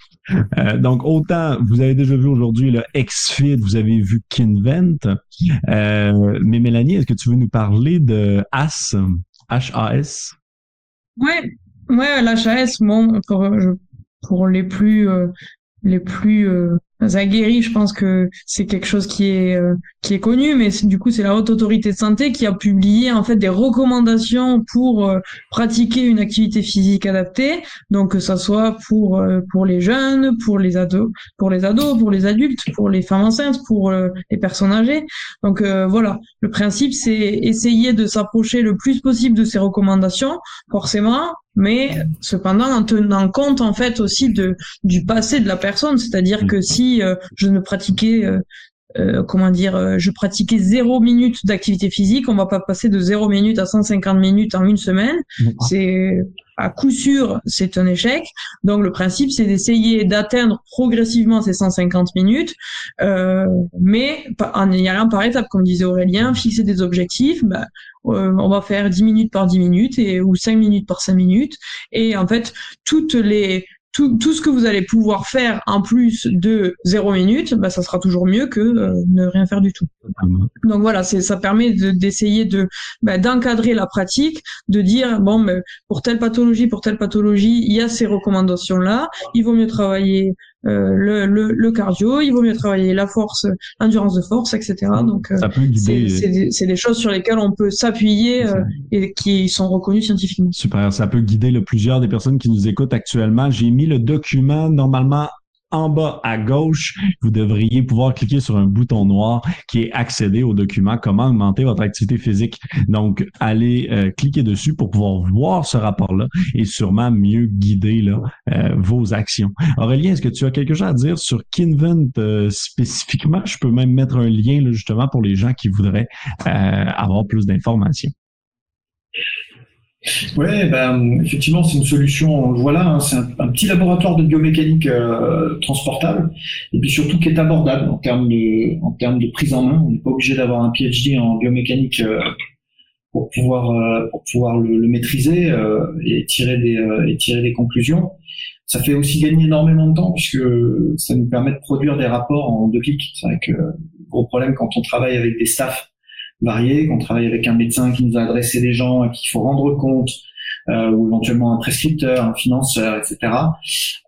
Euh, donc, autant, vous avez déjà vu aujourd'hui le XFIT, vous avez vu Kinvent, euh, mais Mélanie, est-ce que tu veux nous parler de HAS, H-A-S? Ouais, ouais, l'HAS, bon, pour, pour les plus, les plus aguerris, je pense que c'est quelque chose qui est euh, qui est connu, mais du coup c'est la haute autorité de santé qui a publié en fait des recommandations pour euh, pratiquer une activité physique adaptée, donc que ça soit pour euh, pour les jeunes, pour les ados, pour les ados, pour les adultes, pour les femmes enceintes, pour les personnes âgées. Donc voilà, le principe c'est essayer de s'approcher le plus possible de ces recommandations. Forcément, mais cependant en tenant compte en fait aussi de du passé de la personne, c'est-à-dire que si euh, je ne pratiquais euh, euh, comment dire, je pratiquais zéro minute d'activité physique, on va pas passer de zéro minute à 150 minutes en une semaine. C'est à coup sûr, c'est un échec. Donc le principe, c'est d'essayer d'atteindre progressivement ces 150 minutes, euh, mais en y allant par étapes, comme disait Aurélien, fixer des objectifs. Bah, euh, on va faire 10 minutes par 10 minutes et ou 5 minutes par 5 minutes. Et en fait, toutes les tout, tout ce que vous allez pouvoir faire en plus de 0 minutes, bah, ça sera toujours mieux que euh, ne rien faire du tout. Donc voilà, c'est ça permet d'essayer de, bah, d'encadrer la pratique, de dire bon, mais pour telle pathologie, pour telle pathologie, il y a ces recommandations là. Il vaut mieux travailler le, le, le, cardio, il vaut mieux travailler la force, l'endurance de force, etc. Donc, euh, c'est des, choses sur lesquelles on peut s'appuyer euh, et qui sont reconnues scientifiquement. Super, ça peut guider le plusieurs des personnes qui nous écoutent actuellement. J'ai mis le document normalement en bas à gauche, vous devriez pouvoir cliquer sur un bouton noir qui est accéder au document comment augmenter votre activité physique. Donc, allez euh, cliquer dessus pour pouvoir voir ce rapport-là et sûrement mieux guider euh, vos actions. Aurélien, est-ce que tu as quelque chose à dire sur Kinvent euh, spécifiquement? Je peux même mettre un lien là, justement pour les gens qui voudraient avoir plus d'informations. Oui, ben, effectivement, c'est une solution, voilà, hein, c'est un, petit laboratoire de biomécanique euh, transportable, et puis surtout qui est abordable en termes de, en termes de prise en main. On n'est pas obligé d'avoir un PhD en biomécanique euh, pour pouvoir, euh, pour pouvoir le, maîtriser et tirer des, et tirer des conclusions. Ça fait aussi gagner énormément de temps puisque ça nous permet de produire des rapports en deux clics. C'est vrai que gros problème quand on travaille avec des staffs variés, qu'on travaille avec un médecin qui nous a adressé des gens et qu'il faut rendre compte, euh, ou éventuellement un prescripteur, un financeur, etc.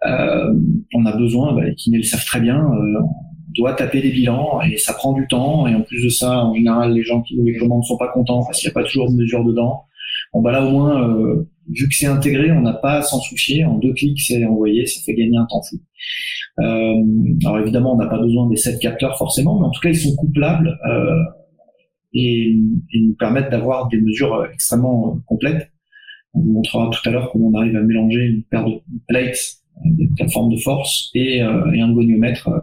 Euh, on a besoin, bah, les kinés le savent très bien, euh, on doit taper des bilans et ça prend du temps. Et en plus de ça, en général, les gens qui nous les commandent sont pas contents parce qu'il n'y a pas toujours de mesure dedans. Bon bah là au moins, euh, vu que c'est intégré, on n'a pas à s'en soucier. En deux clics, c'est envoyé, ça fait gagner un temps fou. Euh, alors évidemment, on n'a pas besoin des sept capteurs forcément, mais en tout cas, ils sont couplables. Euh, et, nous permettent d'avoir des mesures extrêmement complètes. On vous montrera tout à l'heure comment on arrive à mélanger une paire de plates, des plateformes de force et, euh, un goniomètre euh,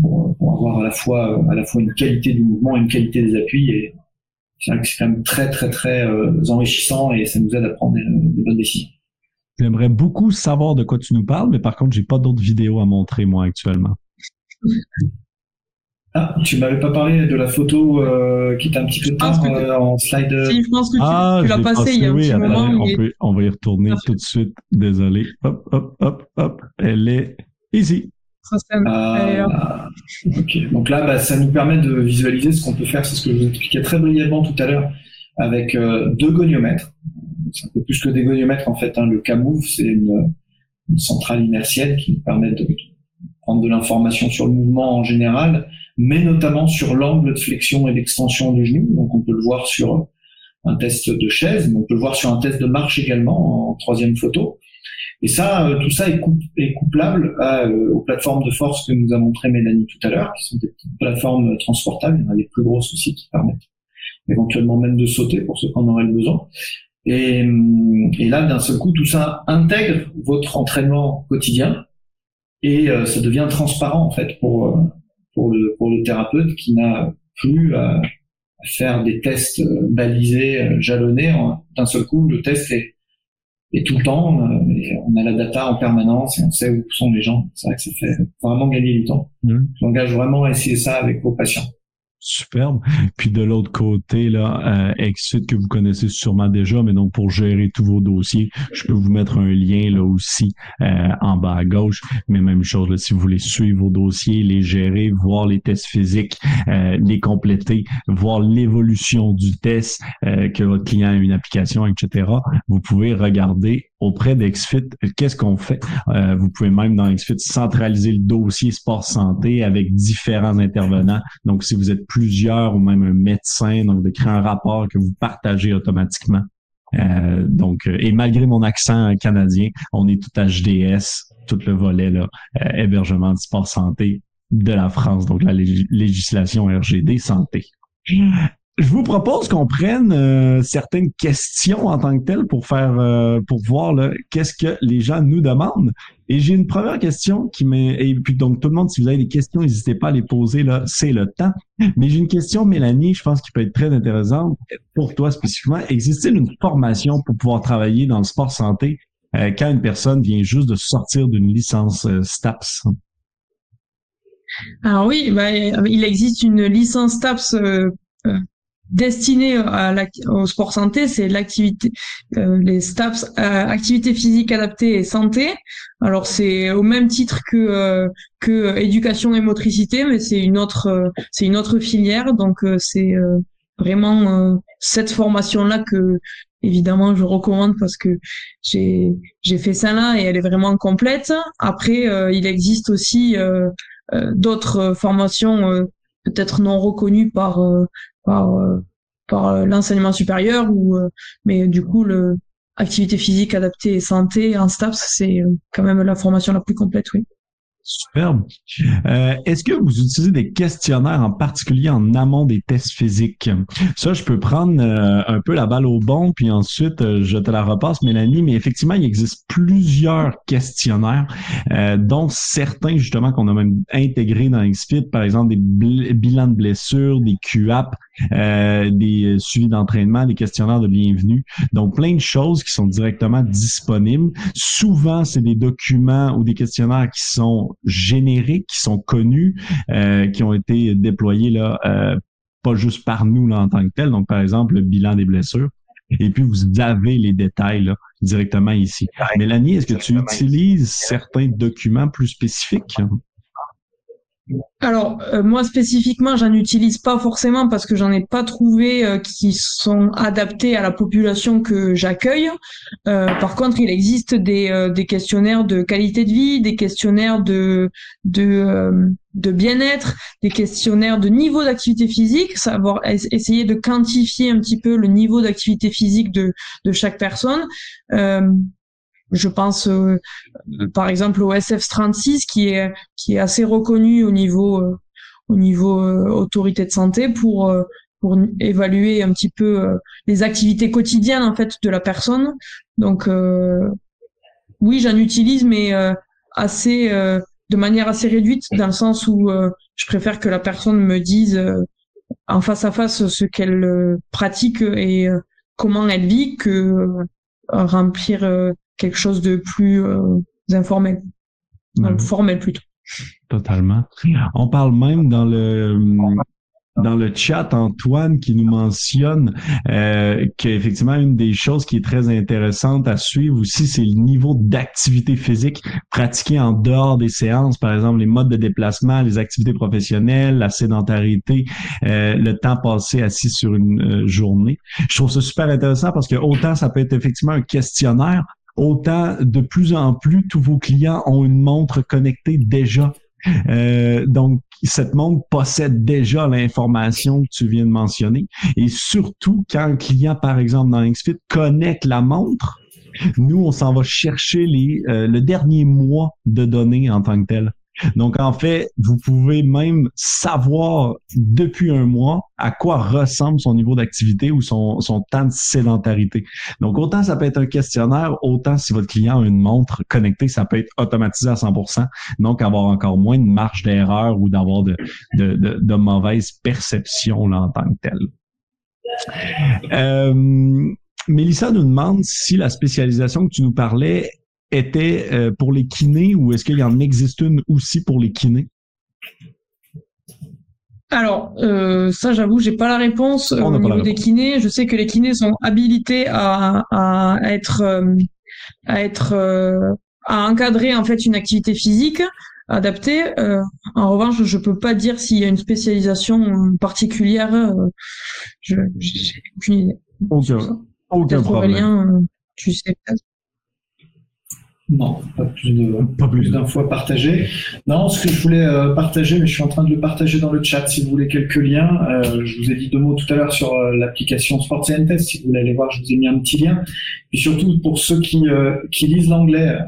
pour, avoir à la fois à la fois une qualité du mouvement et une qualité des appuis. Et c'est quand même très très très euh, enrichissant et ça nous aide à prendre des, des bonnes décisions. J'aimerais beaucoup savoir de quoi tu nous parles, mais par contre, j'ai pas d'autres vidéos à montrer moi actuellement. Ah, tu m'avais pas parlé de la photo euh, qui était un petit peu tard euh, en slide. Si, je pense que tu, ah, tu l'as passé il y a un petit moment. On, peut, on va y retourner tout de suite. Désolé. Hop, hop, hop, hop. Elle est ici. Ah, ok. Donc là, bah, ça nous permet de visualiser ce qu'on peut faire. C'est ce que je vous expliquais très brièvement tout à l'heure avec euh, deux goniomètres. C'est un peu plus que des goniomètres en fait. Hein. Le CAMOVE, c'est une, une centrale inertielle qui permet de prendre de l'information sur le mouvement en général mais notamment sur l'angle de flexion et d'extension du genou. Donc on peut le voir sur un test de chaise, mais on peut le voir sur un test de marche également en troisième photo. Et ça, euh, tout ça est, est couplable à, euh, aux plateformes de force que nous a montré Mélanie tout à l'heure, qui sont des petites plateformes transportables. Il y en a des plus grosses aussi qui permettent éventuellement même de sauter pour ceux qui en auraient besoin. Et, et là, d'un seul coup, tout ça intègre votre entraînement quotidien et euh, ça devient transparent en fait pour pour le, pour le thérapeute qui n'a plus à, faire des tests euh, balisés, euh, jalonnés. D'un seul coup, le test est, est tout le temps. Et on a la data en permanence et on sait où sont les gens. C'est vrai que ça fait vraiment gagner du temps. Mmh. J'engage vraiment à essayer ça avec vos patients. Superbe. Puis de l'autre côté, là, euh, que vous connaissez sûrement déjà, mais donc pour gérer tous vos dossiers, je peux vous mettre un lien là aussi euh, en bas à gauche. Mais même chose, là, si vous voulez suivre vos dossiers, les gérer, voir les tests physiques, euh, les compléter, voir l'évolution du test, euh, que votre client a une application, etc. Vous pouvez regarder auprès d'Exfit, qu'est-ce qu'on fait? Euh, vous pouvez même dans Exfit centraliser le dossier sport santé avec différents intervenants. Donc, si vous êtes plusieurs ou même un médecin, donc de créer un rapport que vous partagez automatiquement. Euh, donc, euh, et malgré mon accent canadien, on est tout HDS, tout le volet là, hébergement de sport santé de la France, donc la législation RGD santé. Je vous propose qu'on prenne euh, certaines questions en tant que telles pour faire euh, pour voir qu'est-ce que les gens nous demandent. Et j'ai une première question qui m'est et puis donc tout le monde si vous avez des questions n'hésitez pas à les poser là, c'est le temps. Mais j'ai une question Mélanie, je pense qui peut être très intéressante pour toi spécifiquement. Existe-t-il une formation pour pouvoir travailler dans le sport santé euh, quand une personne vient juste de sortir d'une licence STAPS? Alors oui, bah, il existe une licence STAPS destiné à au sport santé, c'est l'activité, euh, les STAPS, euh, activité physique adaptée et santé. Alors c'est au même titre que euh, que éducation et motricité, mais c'est une autre c'est une autre filière. Donc c'est vraiment cette formation là que évidemment je recommande parce que j'ai j'ai fait ça là et elle est vraiment complète. Après il existe aussi d'autres formations peut-être non reconnues par par euh, par euh, l'enseignement supérieur ou euh, mais du coup le activité physique adaptée et santé en STAPS c'est quand même la formation la plus complète oui Superbe. Euh, Est-ce que vous utilisez des questionnaires en particulier en amont des tests physiques? Ça, je peux prendre euh, un peu la balle au bon, puis ensuite je te la repasse, Mélanie. Mais effectivement, il existe plusieurs questionnaires, dont certains justement qu'on a même intégrés dans XFIT, par exemple des bilans de blessures, des QAP, des suivis d'entraînement, des questionnaires de bienvenue. Donc, plein de choses qui sont directement disponibles. Souvent, c'est des documents ou des questionnaires qui sont génériques, qui sont connus, euh, qui ont été déployés là, euh, pas juste par nous là, en tant que tel. Donc, par exemple, le bilan des blessures. Et puis, vous avez les détails là, directement ici. Mélanie, est-ce que tu utilises certains documents plus spécifiques? Alors euh, moi spécifiquement, j'en utilise pas forcément parce que j'en ai pas trouvé euh, qui sont adaptés à la population que j'accueille. Euh, par contre, il existe des, des questionnaires de qualité de vie, des questionnaires de de de bien-être, des questionnaires de niveau d'activité physique, savoir essayer de quantifier un petit peu le niveau d'activité physique de de chaque personne. Je pense euh, par exemple au SF36 qui est qui est assez reconnu au niveau euh, au niveau euh, autorité de santé pour pour évaluer un petit peu les activités quotidiennes en fait de la personne. Donc oui, j'en utilise mais assez de manière assez réduite dans le sens où je préfère que la personne me dise en face à face ce qu'elle pratique et comment elle vit que remplir quelque chose de plus euh, informel, formel plutôt. Totalement. On parle même dans le dans le chat, Antoine qui nous mentionne euh, qu'effectivement, une des choses qui est très intéressante à suivre aussi, c'est le niveau d'activité physique pratiquée en dehors des séances, par exemple les modes de déplacement, les activités professionnelles, la sédentarité, euh, le temps passé assis sur une euh, journée. Je trouve ça super intéressant parce que autant ça peut être effectivement un questionnaire, autant de plus en plus tous vos clients ont une montre connectée déjà. Euh, donc, cette montre possède déjà l'information que tu viens de mentionner. Et surtout, quand un client, par exemple, dans XFIT, connecte la montre, nous, on s'en va chercher les, euh, le dernier mois de données en tant que tel. Donc, en fait, vous pouvez même savoir depuis un mois à quoi ressemble son niveau d'activité ou son, son temps de sédentarité. Donc, autant ça peut être un questionnaire, autant si votre client a une montre connectée, ça peut être automatisé à 100%. Donc, avoir encore moins de marge d'erreur ou d'avoir de, de, de, mauvaises perceptions en tant que tel. Euh, Mélissa nous demande si la spécialisation que tu nous parlais était euh, pour les kinés ou est-ce qu'il y en existe une aussi pour les kinés? Alors, euh, ça, j'avoue, j'ai pas la réponse au niveau des kinés. Je sais que les kinés sont habilités à, à être, euh, à être, à encadrer en fait une activité physique adaptée. en revanche, je peux pas dire s'il y a une spécialisation particulière. je, j'ai aucune idée. Aucun, aucun problème. tu sais non, pas plus de, plus d'infos à partager. Non, ce que je voulais euh, partager, mais je suis en train de le partager dans le chat si vous voulez quelques liens. Euh, je vous ai dit deux mots tout à l'heure sur euh, l'application Sports Test. Si vous voulez aller voir, je vous ai mis un petit lien. Et surtout pour ceux qui, qui lisent l'anglais,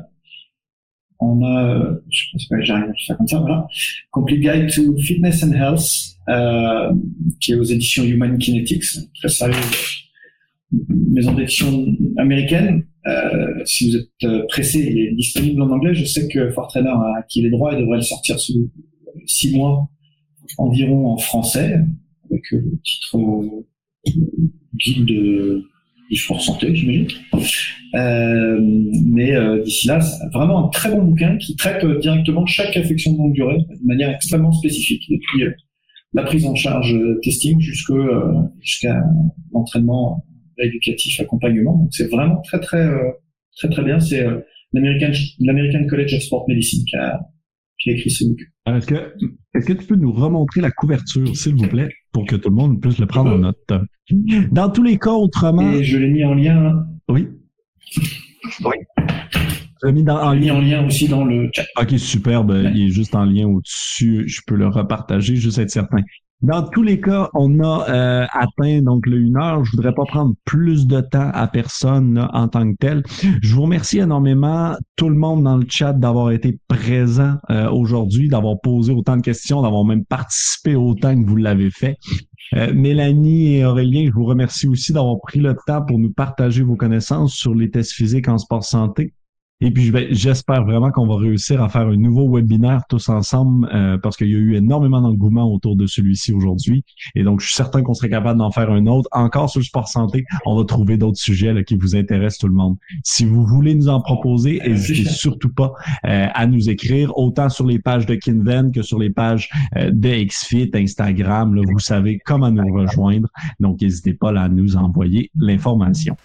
on a, je pense pas que j'arrive à faire comme ça, voilà, Complete Guide to Fitness and Health, euh, qui est aux éditions Human Kinetics, très sérieux, maison d'édition américaine. Euh, si vous êtes euh, pressé, il est disponible en anglais. Je sais que Fortrainer a acquis les droits et devrait le sortir sous six mois environ en français, avec le titre guide de pour santé, j'imagine. Euh, mais euh, d'ici là, c'est vraiment un très bon bouquin qui traite euh, directement chaque affection de longue durée de manière extrêmement spécifique, depuis la prise en charge testing jusqu'à l'entraînement éducatif, accompagnement. Donc c'est vraiment très très très très bien. C'est l'American l'American College of Sport Medicine qui a, qui a écrit ce bouquin. Est-ce que, est-ce que tu peux nous remontrer la couverture, s'il vous plaît, pour que tout le monde puisse le prendre en note? Dans tous les cas, autrement. Et je l'ai mis en lien. Oui. Oui. Je l'ai mis dans, en, lien. en lien aussi dans le chat. Ok, superbe. Il est juste en lien au-dessus. Je peux le repartager, juste être certain. Dans tous les cas, on a euh, atteint donc le 1 heure. Je voudrais pas prendre plus de temps à personne en tant que tel. Je vous remercie énormément tout le monde dans le chat d'avoir été présent euh, aujourd'hui, d'avoir posé autant de questions, d'avoir même participé autant que vous l'avez fait. Euh, Mélanie et Aurélien, je vous remercie aussi d'avoir pris le temps pour nous partager vos connaissances sur les tests physiques en sport santé. Et puis, j'espère vraiment qu'on va réussir à faire un nouveau webinaire tous ensemble euh, parce qu'il y a eu énormément d'engouement autour de celui-ci aujourd'hui. Et donc, je suis certain qu'on serait capable d'en faire un autre. Encore sur le sport santé, on va trouver d'autres sujets qui vous intéressent tout le monde. Si vous voulez nous en proposer, n'hésitez surtout pas euh, à nous écrire, autant sur les pages de Kinven que sur les pages euh, de XFIT, Instagram. Là, vous savez comment nous rejoindre. Donc, n'hésitez pas à nous envoyer l'information.